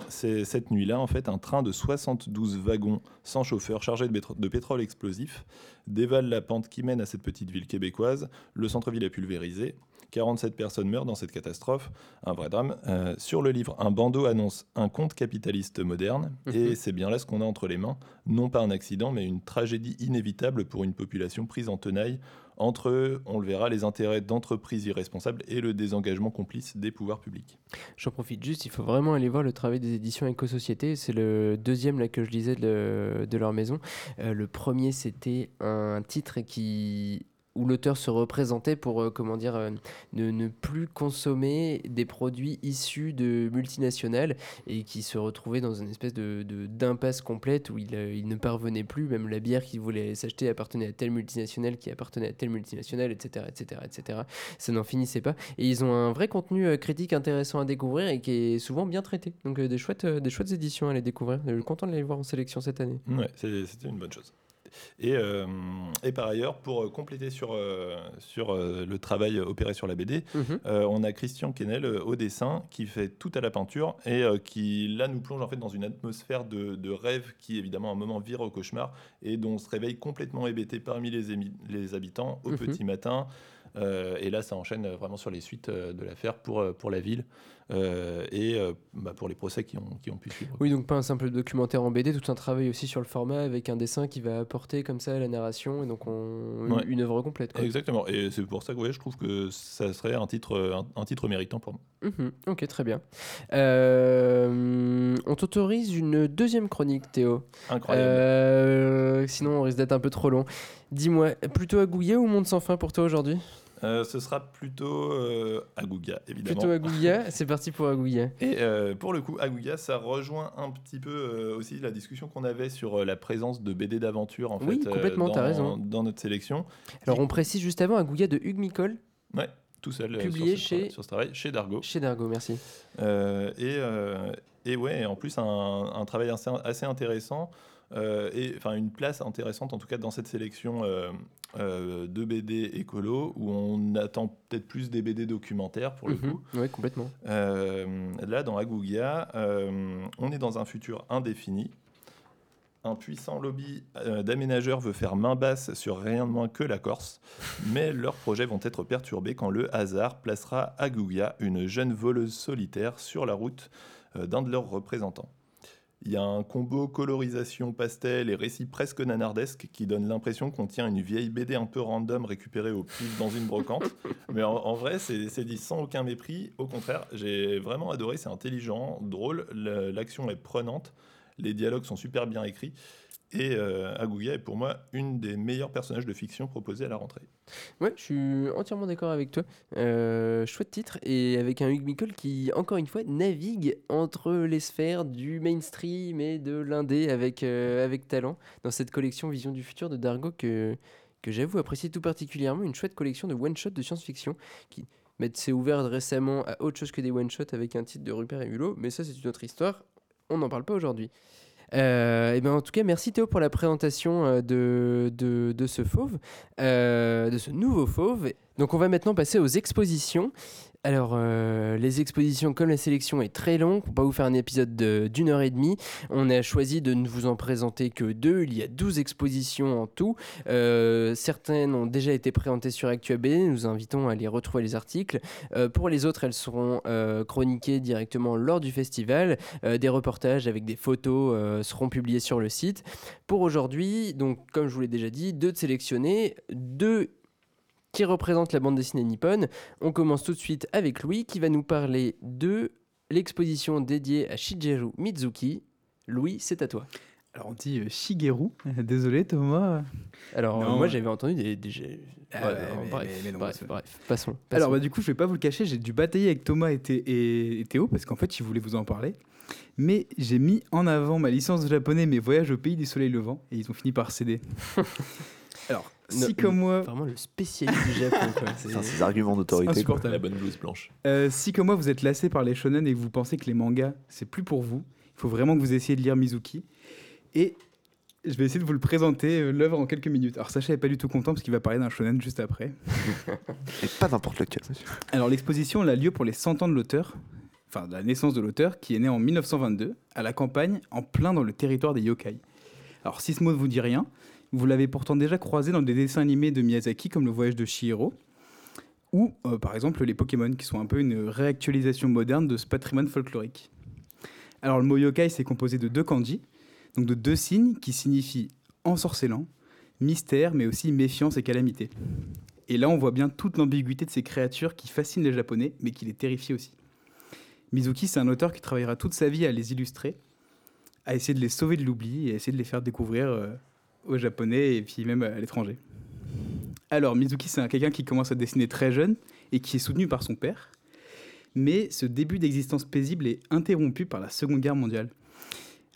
C'est cette nuit-là, en fait, un train de 72 wagons sans chauffeur chargé de, pétro- de pétrole explosif dévale la pente qui mène à cette petite ville québécoise. Le centre-ville est pulvérisé. 47 personnes meurent dans cette catastrophe, un vrai drame. Sur le livre, un bandeau annonce un conte capitaliste moderne, et c'est bien là ce qu'on a entre les mains, non pas un accident, mais une tragédie inévitable pour une population prise en tenaille entre, on le verra, les intérêts d'entreprises irresponsables et le désengagement complice des pouvoirs publics. J'en profite juste, il faut vraiment aller voir le travail des éditions Éco-Société. C'est le deuxième là, que je lisais de, de leur maison. Euh, le premier, c'était un titre qui où l'auteur se représentait pour euh, comment dire euh, ne, ne, plus consommer des produits issus de multinationales et qui se retrouvait dans une espèce de d'impasse complète où il, euh, il, ne parvenait plus. Même la bière qu'il voulait s'acheter appartenait à telle multinationale qui appartenait à telle multinationale etc etc etc ça n'en finissait pas. Et ils ont un vrai contenu critique intéressant à découvrir et qui est souvent bien traité. Donc des chouettes des chouettes éditions à les découvrir. Je suis content de les voir en sélection cette année. Ouais c'était une bonne chose et, euh, et, par ailleurs, pour compléter sur, euh, sur euh, le travail opéré sur la BD, mhm. on a Christian Kennel au dessin qui fait tout à la peinture et qui là nous plonge en fait dans une atmosphère de, de rêve qui évidemment à un moment vire au cauchemar et dont on se réveille complètement hébété parmi les, les habitants au mhm. petit matin. et là, ça enchaîne vraiment sur les suites de l'affaire pour, pour la ville. Euh, et euh, bah, pour les procès qui ont, qui ont pu suivre. Oui, donc pas un simple documentaire en BD, tout un travail aussi sur le format avec un dessin qui va apporter comme ça la narration et donc on, une, œuvre complète. Exactement, et c'est pour ça que je trouve que ça serait un titre, un, titre méritant pour moi. Mhm. ok, très bien. Euh, on t'autorise une deuxième chronique, Théo. Incroyable. sinon, on risque d'être un peu trop long. Dis-moi, plutôt à Gouillet ou Monde sans fin pour toi aujourd'hui? Euh, ce sera plutôt euh, Aguga, évidemment. Plutôt Aguga, c'est parti pour Aguga. Et euh, pour le coup, Aguga, ça rejoint un petit peu euh, aussi la discussion qu'on avait sur la présence de BD d'aventure en oui, fait, complètement, dans, raison. dans notre sélection. Alors on précise juste avant Aguga de Hugues Micole. Ouais, tout seul. Publié sur chez... sur ce travail, chez Dargo. Chez Dargo, merci. et, et ouais, en plus, un, un travail assez, assez intéressant. Euh, et enfin une place intéressante en tout cas dans cette sélection euh, euh, de BD écolo où on attend peut-être plus des BD documentaires pour le mhm. coup. Oui, complètement. là, dans Agugia, on est dans un futur indéfini. Un puissant lobby d'aménageurs veut faire main basse sur rien de moins que la Corse, mais leurs projets vont être perturbés quand le hasard placera Agugia, une jeune voleuse solitaire, sur la route d'un de leurs représentants. Il y a un combo colorisation pastel et récit presque nanardesque qui donne l'impression qu'on tient une vieille BD un peu random récupérée au pif dans une brocante. Mais en, vrai, c'est dit sans aucun mépris. Au contraire, j'ai vraiment adoré. C'est intelligent, drôle. L'action est prenante. Les dialogues sont super bien écrits. Et euh, Aguga est pour moi une des meilleurs personnages de fiction proposés à la rentrée. Ouais, je suis entièrement d'accord avec toi. Euh, chouette titre et avec un Hugh Mickle qui, encore une fois, navigue entre les sphères du mainstream et de l'indé avec, euh, avec talent dans cette collection Vision du futur de Dargo que, que j'avoue apprécier tout particulièrement. Une chouette collection de one-shot de science-fiction qui s'est ouverte récemment à autre chose que des one-shots avec un titre de Rupert et Hulot, mais ça c'est une autre histoire. On n'en parle pas aujourd'hui. Euh, et ben en tout cas, merci Théo pour la présentation euh, de, de, de ce fauve, euh, de ce nouveau fauve. Donc on va maintenant passer aux expositions. Alors, euh, les expositions, comme la sélection est très longue, on va pas vous faire un épisode d'une heure et demie. On a choisi de ne vous en présenter que deux. Il y a 12 expositions en tout. Euh, certaines ont déjà été présentées sur ActuAB. Nous invitons à aller retrouver les articles. Euh, pour les autres, elles seront chroniquées directement lors du festival. des reportages avec des photos seront publiés sur le site. Pour aujourd'hui, donc, comme je vous l'ai déjà dit, deux de sélectionnés, deux qui représente la bande dessinée nippone. On commence tout de suite avec Louis qui va nous parler de l'exposition dédiée à Shigeru Mizuki. Louis, c'est à toi. Alors on dit euh, Shigeru, désolé Thomas. Alors moi j'avais entendu des... des... bref, bref, passons, Alors bah, du coup je vais pas vous le cacher, j'ai dû batailler avec Thomas et, et Théo parce qu'en fait ils voulaient vous en parler. Mais j'ai mis en avant ma licence de japonais, mes voyages au pays du soleil levant, et ils ont fini par céder. Alors, si comme moi. Vraiment le spécialiste du Japon. C'est ces arguments d'autorité. La bonne blouse blanche. Euh, si comme moi vous êtes lassé par les shonen et que vous pensez que les mangas c'est plus pour vous, il faut vraiment que vous essayiez de lire Mizuki. Et je vais essayer de vous le présenter euh, l'œuvre en quelques minutes. Alors Sacha n'est pas du tout content parce qu'il va parler d'un shonen juste après. et pas n'importe lequel, monsieur. Alors l'exposition a lieu pour les 100 ans de l'auteur, enfin de la naissance de l'auteur, qui est né en 1922 à la campagne, en plein dans le territoire des yokai. Alors si ce mot ne vous dit rien, vous l'avez pourtant déjà croisé dans des dessins animés de Miyazaki comme Le Voyage de Chihiro, ou euh, par exemple les Pokémon, qui sont un peu une réactualisation moderne de ce patrimoine folklorique. Alors le mot yokai, c'est composé de deux kanji, donc de deux signes qui signifient ensorcelant, mystère, mais aussi méfiance et calamité. Et là, on voit bien toute l'ambiguïté de ces créatures qui fascinent les Japonais, mais qui les terrifient aussi. Mizuki, c'est un auteur qui travaillera toute sa vie à les illustrer, à essayer de les sauver de l'oubli et à essayer de les faire découvrir euh, aux Japonais et puis même à l'étranger. Alors, Mizuki, c'est un- quelqu'un qui commence à dessiner très jeune et qui est soutenu par son père. Mais ce début d'existence paisible est interrompu par la Seconde Guerre mondiale.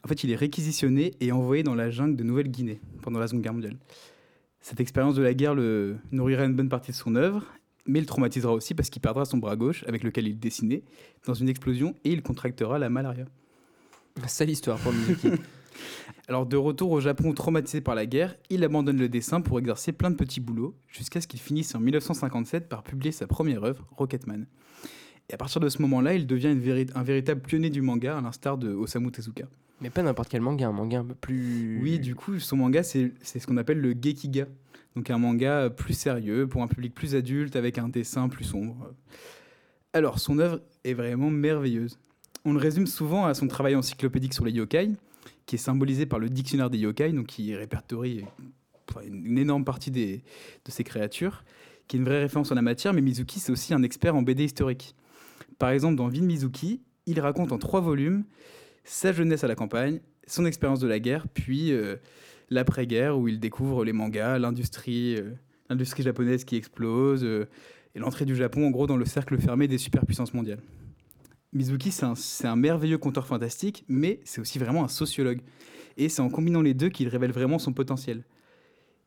En fait, il est réquisitionné et envoyé dans la jungle de Nouvelle-Guinée pendant la Seconde Guerre mondiale. Cette expérience de la guerre le nourrira une bonne partie de son œuvre, mais le traumatisera aussi parce qu'il perdra son bras gauche, avec lequel il dessinait, dans une explosion et il contractera la malaria. Sale histoire pour Mizuki. Alors, de retour au Japon traumatisé par la guerre, il abandonne le dessin pour exercer plein de petits boulots, jusqu'à ce qu'il finisse en 1957 par publier sa première œuvre, Rocketman. Et à partir de ce moment-là, il devient une un véritable pionnier du manga, à l'instar de Osamu Tezuka. Mais pas n'importe quel manga, un manga un peu plus. Oui, du coup, son manga, c'est c'est ce qu'on appelle le Gekiga. Donc un manga plus sérieux, pour un public plus adulte, avec un dessin plus sombre. Alors, son œuvre est vraiment merveilleuse. On le résume souvent à son travail encyclopédique sur les yokai, qui est symbolisé par le dictionnaire des yokai, donc qui répertorie une énorme partie des- de ces créatures, qui est une vraie référence en la matière, mais Mizuki, c'est aussi un expert en BD historique. Par exemple, dans Vin Mizuki, il raconte en trois volumes sa jeunesse à la campagne, son expérience de la guerre, puis euh, l'après-guerre où il découvre les mangas, l'industrie, euh, l'industrie japonaise qui explose euh, et l'entrée du Japon en gros dans le cercle fermé des superpuissances mondiales. Mizuki, c'est un, merveilleux conteur fantastique, mais c'est aussi vraiment un sociologue. Et c'est en combinant les deux qu'il révèle vraiment son potentiel.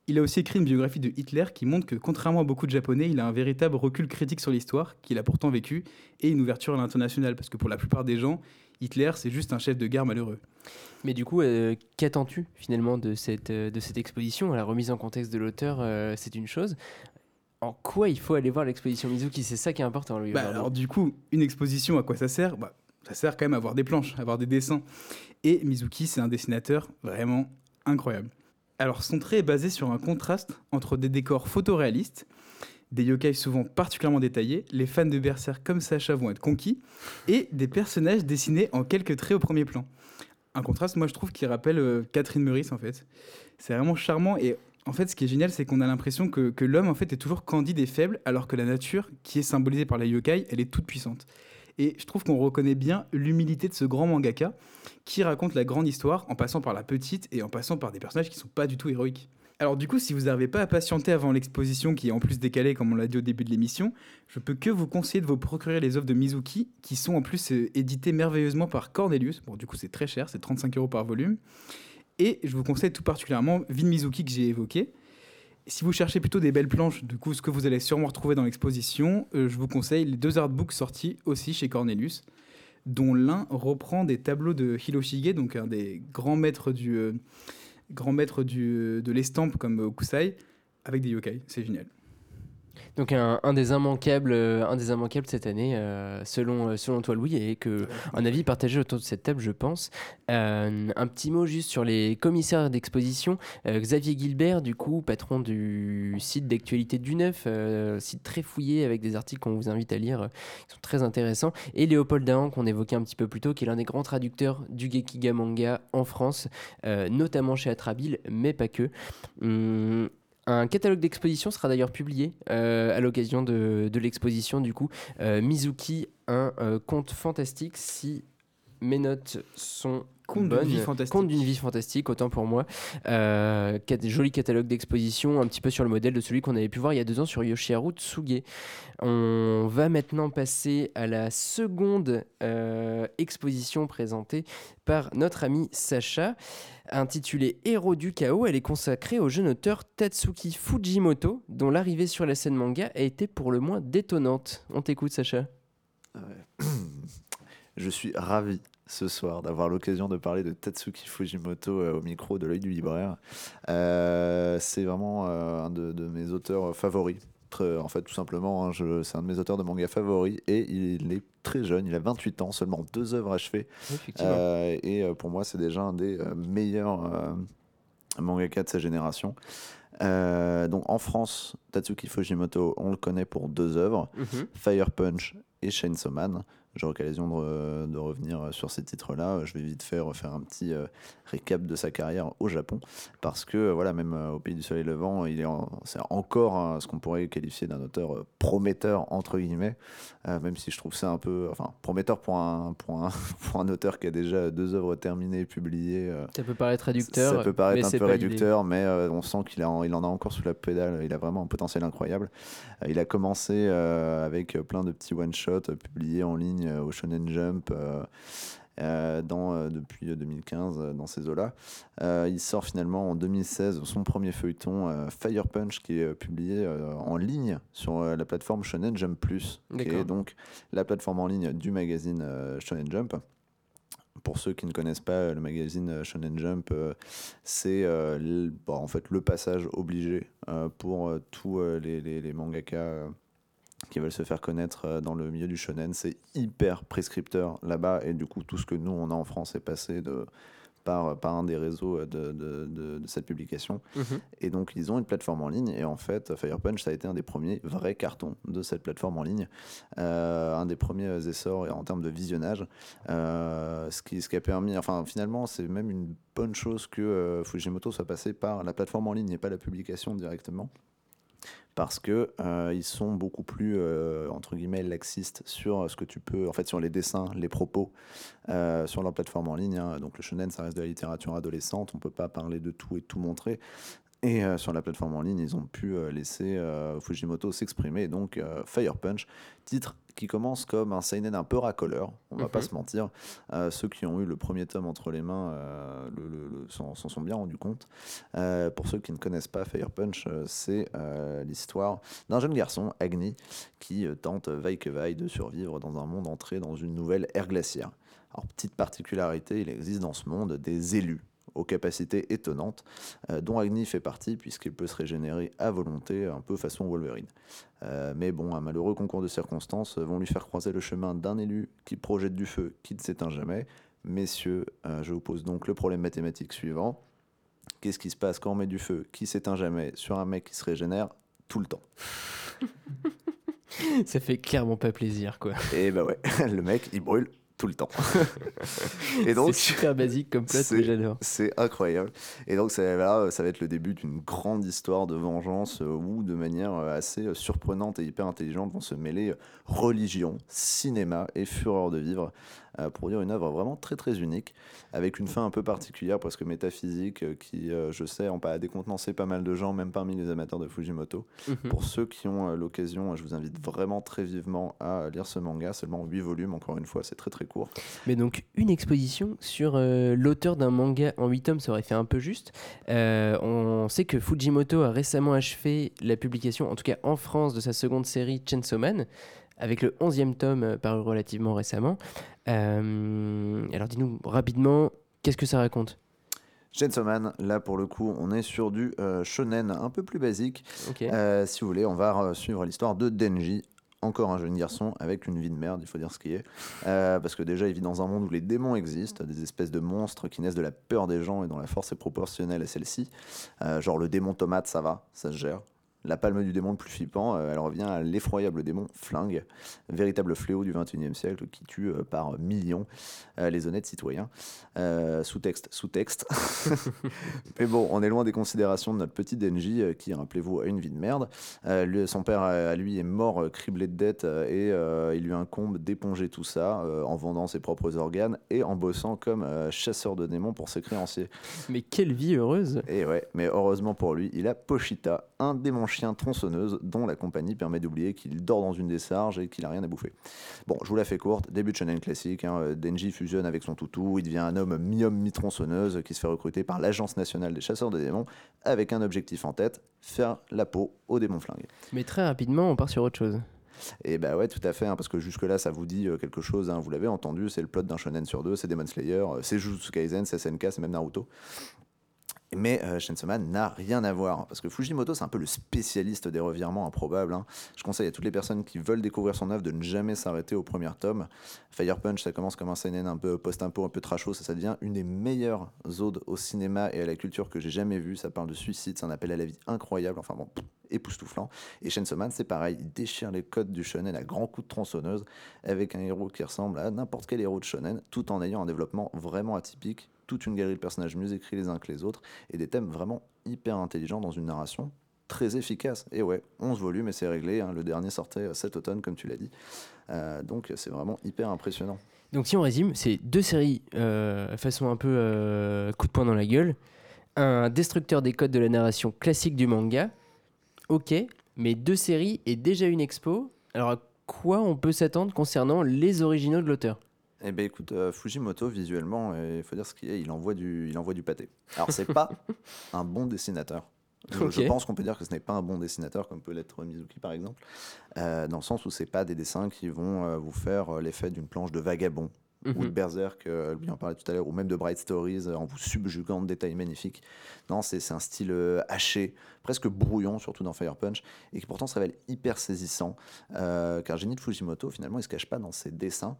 Il a aussi écrit une biographie de Hitler qui montre que, contrairement à beaucoup de Japonais, il a un véritable recul critique sur l'histoire, qu'il a pourtant vécu, et une ouverture à l'international, parce que pour la plupart des gens, Hitler, c'est juste un chef de guerre malheureux. Mais du coup, euh, qu'attends-tu finalement de cette, euh, de exposition? La remise en contexte de l'auteur, euh, c'est une chose. En quoi il faut aller voir l'exposition Mizuki C'est ça qui est important, lui. Bah, alors du coup, une exposition, à quoi ça sert? Bah, Ça sert quand même à avoir des planches, à avoir des dessins. Et Mizuki, c'est un dessinateur vraiment incroyable. Alors son trait est basé sur un contraste entre des décors photoréalistes, des yokai souvent particulièrement détaillés, les fans de Berserk comme Sacha vont être conquis, et des personnages dessinés en quelques traits au premier plan. Un contraste, moi je trouve, qui rappelle euh, Catherine Meurice en fait. C'est vraiment charmant et en fait, ce qui est génial, c'est qu'on a l'impression que, l'homme, en fait, est toujours candide et faible, alors que la nature, qui est symbolisée par la yokai, elle est toute puissante. Et je trouve qu'on reconnaît bien l'humilité de ce grand mangaka, qui raconte la grande histoire en passant par la petite et en passant par des personnages qui sont pas du tout héroïques. Alors du coup, si vous n'arrivez pas à patienter avant l'exposition, qui est en plus décalée, comme on l'a dit au début de l'émission, je peux que vous conseiller de vous procurer les œuvres de Mizuki, qui sont en plus euh, éditées merveilleusement par Cornelius. Bon, du coup, c'est très cher, c'est 35 euros par volume. Et je vous conseille tout particulièrement Vin Mizuki que j'ai évoqué. Si vous cherchez plutôt des belles planches, du coup, ce que vous allez sûrement retrouver dans l'exposition, euh, je vous conseille les deux artbooks sortis aussi chez Cornelius, dont l'un reprend des tableaux de Hiroshige, donc un des grands maîtres du, euh, du, de l'estampe comme euh, Kusai, avec des yokai. C'est génial. Donc un, des immanquables, euh, un des immanquables cette année, euh, selon, euh, selon toi Louis, et que un avis partagé autour de cette table, je pense. Un petit mot juste sur les commissaires d'exposition. Xavier Gilbert, du coup, patron du site d'actualité du Neuf, site très fouillé avec des articles qu'on vous invite à lire, qui sont très intéressants. Et Léopold Dahan, qu'on évoquait un petit peu plus tôt, qui est l'un des grands traducteurs du Gekiga manga en France, notamment chez Atrabile, mais pas que. Hum, un catalogue d'exposition sera d'ailleurs publié euh, à l'occasion de, l'exposition du coup. Euh, Mizuki, un euh, conte fantastique si mes notes sont d'une bonnes. vie fantastique. Conte d'une vie fantastique, autant pour moi. Euh, cat- joli catalogue d'exposition, un petit peu sur le modèle de celui qu'on avait pu voir il y a deux ans sur Yoshiharu Tsuge. On va maintenant passer à la seconde euh, exposition présentée par notre ami Sacha, intitulée Héros du chaos. Elle est consacrée au jeune auteur Tatsuki Fujimoto, dont l'arrivée sur la scène manga a été pour le moins détonnante. On t'écoute, Sacha. Je suis ravi ce soir d'avoir l'occasion de parler de Tatsuki Fujimoto euh, au micro de l'œil du libraire. Euh, c'est vraiment euh, un de, de mes auteurs favoris. Très- en fait, tout simplement, hein, c'est un de mes auteurs de manga favoris et il est très jeune, il a 28 ans, seulement deux œuvres achevées. Et pour moi, c'est déjà un des meilleurs mangaka de sa génération. Donc en France, Tatsuki Fujimoto, on le connaît pour deux œuvres. Mhm. Fire Punch et Chainsaw Man. J'aurai l'occasion de, de, revenir sur ces titres-là. Je vais vite faire, faire un petit récap de sa carrière au Japon, parce que voilà, même au Pays du Soleil Levant, il est c'est encore ce qu'on pourrait qualifier d'un auteur prometteur entre guillemets, même si je trouve ça un peu, enfin prometteur pour un, pour un, pour un auteur qui a déjà deux œuvres terminées et publiées. ça peut paraître réducteur. Ça peut paraître un peu réducteur, mais on sent qu'il il en a encore sous la pédale. Il a vraiment un potentiel incroyable. il a commencé avec plein de petits one-shots publiés en ligne au Shonen Jump. Dans, depuis 2015 dans ces eaux-là. il sort finalement en 2016 son premier feuilleton Fire Punch qui est publié en ligne sur la plateforme Shonen Jump Plus, qui est donc la plateforme en ligne du magazine Shonen Jump pour ceux qui ne connaissent pas le magazine Shonen Jump, euh, c'est euh, en fait le passage obligé euh, pour tous les, les, les, mangaka qui veulent se faire connaître dans le milieu du shonen. C'est hyper prescripteur là-bas et du coup tout ce que nous on a en France est passé de par, par un des réseaux de, de, de, cette publication. Mhm. Et donc, ils ont une plateforme en ligne. Et en fait, Fire Punch, ça a été un des premiers vrais cartons de cette plateforme en ligne. Euh, un des premiers essors en termes de visionnage. Euh, ce, qui, ce qui a permis, enfin, finalement, c'est même une bonne chose que euh, Fujimoto soit passé par la plateforme en ligne et pas la publication directement parce que euh, ils sont beaucoup plus euh, entre guillemets laxistes sur ce que tu peux en fait sur les dessins, les propos euh, sur leur plateforme en ligne. Hein. Donc le shonen, ça reste de la littérature adolescente, on peut pas parler de tout et tout montrer. Et sur la plateforme en ligne, ils ont pu laisser Fujimoto s'exprimer. Donc Fire Punch, titre qui commence comme un seinen un peu racoleur, on va pas mhm. se mentir. Euh, ceux qui ont eu le premier tome entre les mains euh, le, s'en, sont bien rendus compte. Euh, pour ceux qui ne connaissent pas Fire Punch, c'est l'histoire d'un jeune garçon, Agni, qui tente vaille que vaille de survivre dans un monde entré dans une nouvelle ère glaciaire. Alors, petite particularité, il existe dans ce monde des élus aux capacités étonnantes, euh, dont Agni fait partie puisqu'il peut se régénérer à volonté, un peu façon Wolverine. Euh, mais bon, un malheureux concours de circonstances vont lui faire croiser le chemin d'un élu qui projette du feu, qui ne s'éteint jamais. Messieurs, euh, je vous pose donc le problème mathématique suivant. Qu'est-ce qui se passe quand on met du feu qui s'éteint jamais sur un mec qui se régénère tout le temps? Ça fait clairement pas plaisir, quoi. Et bah ouais, le mec, il brûle tout le temps. et donc c'est super basique comme plot, mais j'adore. C'est incroyable. Et donc ça, là, ça va être le début d'une grande histoire de vengeance euh, où, de manière euh, assez euh, surprenante et hyper intelligente, vont se mêler religion, cinéma et fureur de vivre pour produire une œuvre vraiment très très unique, avec une fin un peu particulière, presque métaphysique, qui, je sais, a décontenancé pas mal de gens, même parmi les amateurs de Fujimoto. Mhm. Pour ceux qui ont l'occasion, je vous invite vraiment très vivement à lire ce manga, seulement 8 volumes, encore une fois, c'est très très Mais donc, une exposition sur euh, l'auteur d'un manga en 8 tomes, ça aurait fait un peu juste. Euh, on sait que Fujimoto a récemment achevé la publication, en tout cas en France, de sa seconde série Chainsaw Man, avec le 11e tome euh, paru relativement récemment. alors, dis-nous rapidement, qu'est-ce que ça raconte? Chainsaw Man, là pour le coup, on est sur du shonen un peu plus basique. si vous voulez, on va suivre l'histoire de Denji, encore un jeune garçon avec une vie de merde, il faut dire ce qui est. Euh, parce que déjà, il vit dans un monde où les démons existent, des espèces de monstres qui naissent de la peur des gens et dont la force est proportionnelle à celle-ci. Euh, genre le démon tomate, ça va, ça se gère. La palme du démon le plus flippant, euh, elle revient à l'effroyable démon Flingue, véritable fléau du 21e siècle qui tue euh, par millions euh, les honnêtes citoyens. sous-texte, sous-texte. Mais bon, on est loin des considérations de notre petit Denji qui, rappelez-vous, a une vie de merde. son père, à lui, est mort criblé de dettes et il lui incombe d'éponger tout ça en vendant ses propres organes et en bossant comme chasseur de démons pour ses créanciers. Mais quelle vie heureuse Et ouais, mais heureusement pour lui, il a Pochita, un démon chien tronçonneuse dont la compagnie permet d'oublier qu'il dort dans une décharge et qu'il a rien à bouffer. Bon, je vous la fais courte, début de shonen classique, hein, Denji fusionne avec son toutou, il devient un homme mi-homme mi-tronçonneuse qui se fait recruter par l'Agence nationale des chasseurs de démons avec un objectif en tête, faire la peau aux démons flingués. Mais très rapidement, on part sur autre chose. Et bah ouais, tout à fait, hein, parce que jusque-là, ça vous dit euh, quelque chose, hein, vous l'avez entendu, c'est le plot d'un shonen sur deux, c'est Demon Slayer, euh, c'est Jujutsu Kaisen, c'est SNK, c'est même Naruto. Mais euh, n'a rien à voir. Parce que Fujimoto, c'est un peu le spécialiste des revirements improbables. hein. Je conseille à toutes les personnes qui veulent découvrir son œuvre de ne jamais s'arrêter au premier tome. Fire Punch, ça commence comme un seinen un peu post-impo, un peu trashos, ça, ça devient une des meilleures odes au cinéma et à la culture que j'ai jamais vues. Ça parle de suicide, c'est un appel à la vie incroyable. Enfin bon, époustouflant. Et Chainsaw Man, c'est pareil. Il déchire les codes du shonen à grands coups de tronçonneuse avec un héros qui ressemble à n'importe quel héros de shonen, tout en ayant un développement vraiment atypique toute une galerie de personnages mieux écrits les uns que les autres et des thèmes vraiment hyper intelligents dans une narration très efficace. Et ouais, 11 volumes et c'est réglé. hein. Le dernier sortait euh, cet automne, comme tu l'as dit. Euh, donc c'est vraiment hyper impressionnant. Donc si on résume, c'est deux séries euh, façon un peu coup de poing dans la gueule. Un destructeur des codes de la narration classique du manga. Ok, mais deux séries et déjà une expo. Alors à quoi on peut s'attendre concernant les originaux de l'auteur? Eh ben écoute, euh, Fujimoto, visuellement, il faut dire ce qu'il est, il envoie du, il envoie du pâté. Alors c'est pas un bon dessinateur. Je, je pense qu'on peut dire que ce n'est pas un bon dessinateur comme peut l'être Mizuki par exemple, euh, dans le sens où c'est pas des dessins qui vont euh, vous faire euh, l'effet d'une planche de vagabond ou de Mhm. Berserk, euh, lui en parlait tout à l'heure, ou même de Bright Stories euh, en vous subjuguant de détails magnifiques. Non, c'est un style euh, haché, presque brouillon, surtout dans Fire Punch, et qui pourtant se révèle hyper saisissant, euh, car Génie de Fujimoto, finalement, il se cache pas dans ses dessins,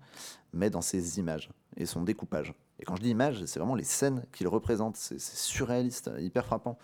mais dans ses images et son découpage. Et quand je dis images, c'est vraiment les scènes qu'il représente, c'est surréaliste, hyper frappant.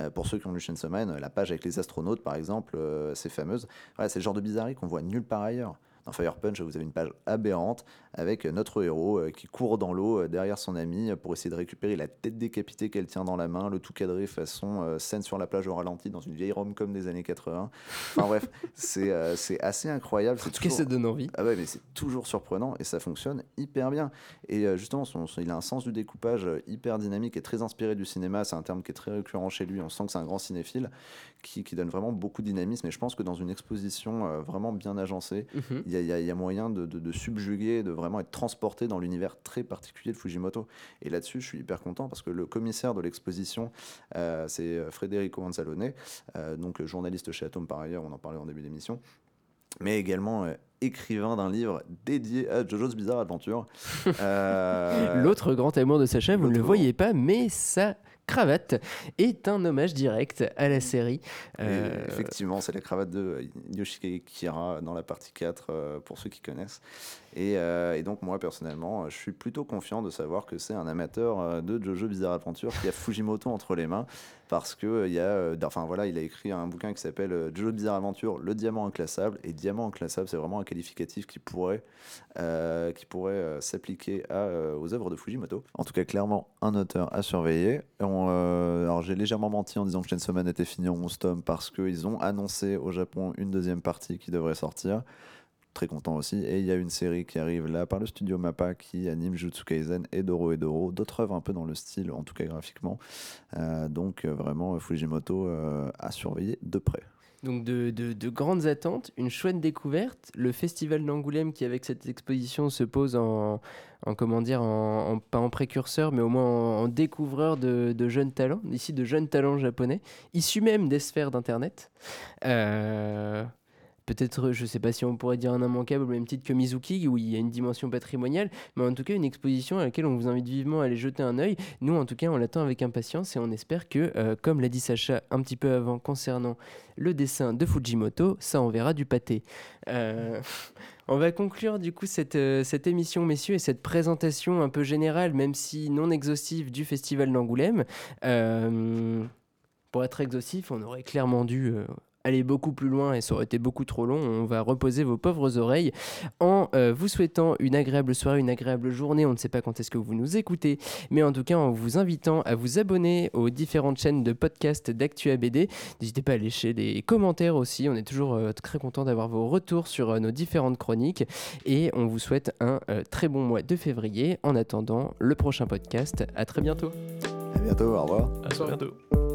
Euh, pour ceux qui ont lu Chainsaw Man, la page avec les astronautes, par exemple, euh, c'est fameuse. C'est le genre de bizarrerie qu'on voit nulle part ailleurs. Dans Fire Punch, vous avez une page aberrante avec notre héros euh, qui court dans l'eau euh, derrière son ami euh, pour essayer de récupérer la tête décapitée qu'elle tient dans la main, le tout cadré façon scène sur la plage au ralenti dans une vieille rom-com des années 80. Enfin bref, c'est euh, assez incroyable. C'est En tout cas, toujours- ça donne envie. ah ouais, mais c'est toujours surprenant et ça fonctionne hyper bien. Et euh, justement, son, son- il a un sens du découpage hyper dynamique et très inspiré du cinéma. C'est un terme qui est très récurrent chez lui. On sent que c'est un grand cinéphile qui, qui donne vraiment beaucoup de dynamisme. Et je pense que dans une exposition euh, vraiment bien agencée, il y, a- il y y a moyen de, de- de subjuguer, de vraiment être transporté dans l'univers très particulier de Fujimoto. Et là-dessus, je suis hyper content parce que le commissaire de l'exposition, euh, c'est Federico Anzalone, euh, donc journaliste chez Atom par ailleurs, on en parlait en début d'émission, mais également euh, écrivain d'un livre dédié à JoJo's Bizarre Adventure. L'autre grand amour de Sacha, vous ne le voyez pas, mais sa cravate est un hommage direct à la série. Euh, Effectivement, c'est la cravate de Yoshike Kira dans la partie 4, euh, pour ceux qui connaissent. Et, euh, et donc, moi, personnellement, je suis plutôt confiant de savoir que c'est un amateur euh, de Jojo Bizarre Adventure qui a Fujimoto entre les mains, parce que euh, il y a, enfin voilà, il a écrit un bouquin qui s'appelle Jojo Bizarre Adventure, le diamant inclassable. Et diamant inclassable, c'est vraiment un qualificatif qui pourrait, euh, qui pourrait s'appliquer aux œuvres de Fujimoto. En tout cas, clairement, un auteur à surveiller. On, euh, alors, j'ai légèrement menti en disant que Chainsaw Man était fini en 11 tomes parce qu'ils ont annoncé au Japon une deuxième partie qui devrait sortir. Très content aussi. Et il y a une série qui arrive là par le studio Mappa qui anime Jutsu Kaisen et Doro et Doro. D'autres œuvres un peu dans le style, en tout cas graphiquement. Euh, donc, euh, vraiment, Fujimoto euh, à surveiller de près. Donc de, de- de grandes attentes, une chouette découverte. Le festival d'Angoulême qui avec cette exposition se pose en, en comment dire, en, pas en précurseur, mais au moins en, en découvreur de, de jeunes talents, ici de jeunes talents japonais, issus même des sphères d'Internet. Euh, Peut-être, je sais pas si on pourrait dire un immanquable au même titre que Mizuki, où il y a une dimension patrimoniale, mais en tout cas une exposition à laquelle on vous invite vivement à aller jeter un œil. Nous, en tout cas, on l'attend avec impatience et on espère que, euh, comme l'a dit Sacha un petit peu avant concernant le dessin de Fujimoto, ça enverra du pâté. Euh, on va conclure du coup cette, euh, émission, messieurs, et cette présentation un peu générale, même si non exhaustive, du Festival d'Angoulême. Euh, pour être exhaustif, on aurait clairement dû... euh, aller beaucoup plus loin et ça aurait été beaucoup trop long. On va reposer vos pauvres oreilles en euh, vous souhaitant une agréable soirée, une agréable journée. On ne sait pas quand est-ce que vous nous écoutez, mais en tout cas en vous invitant à vous abonner aux différentes chaînes de podcast d'Actu ABD. N'hésitez pas à lécher des commentaires aussi. On est toujours euh, très content d'avoir vos retours sur euh, nos différentes chroniques et on vous souhaite un euh, très bon mois de février. En attendant le prochain podcast, à très bientôt. À bientôt, au revoir. À bientôt.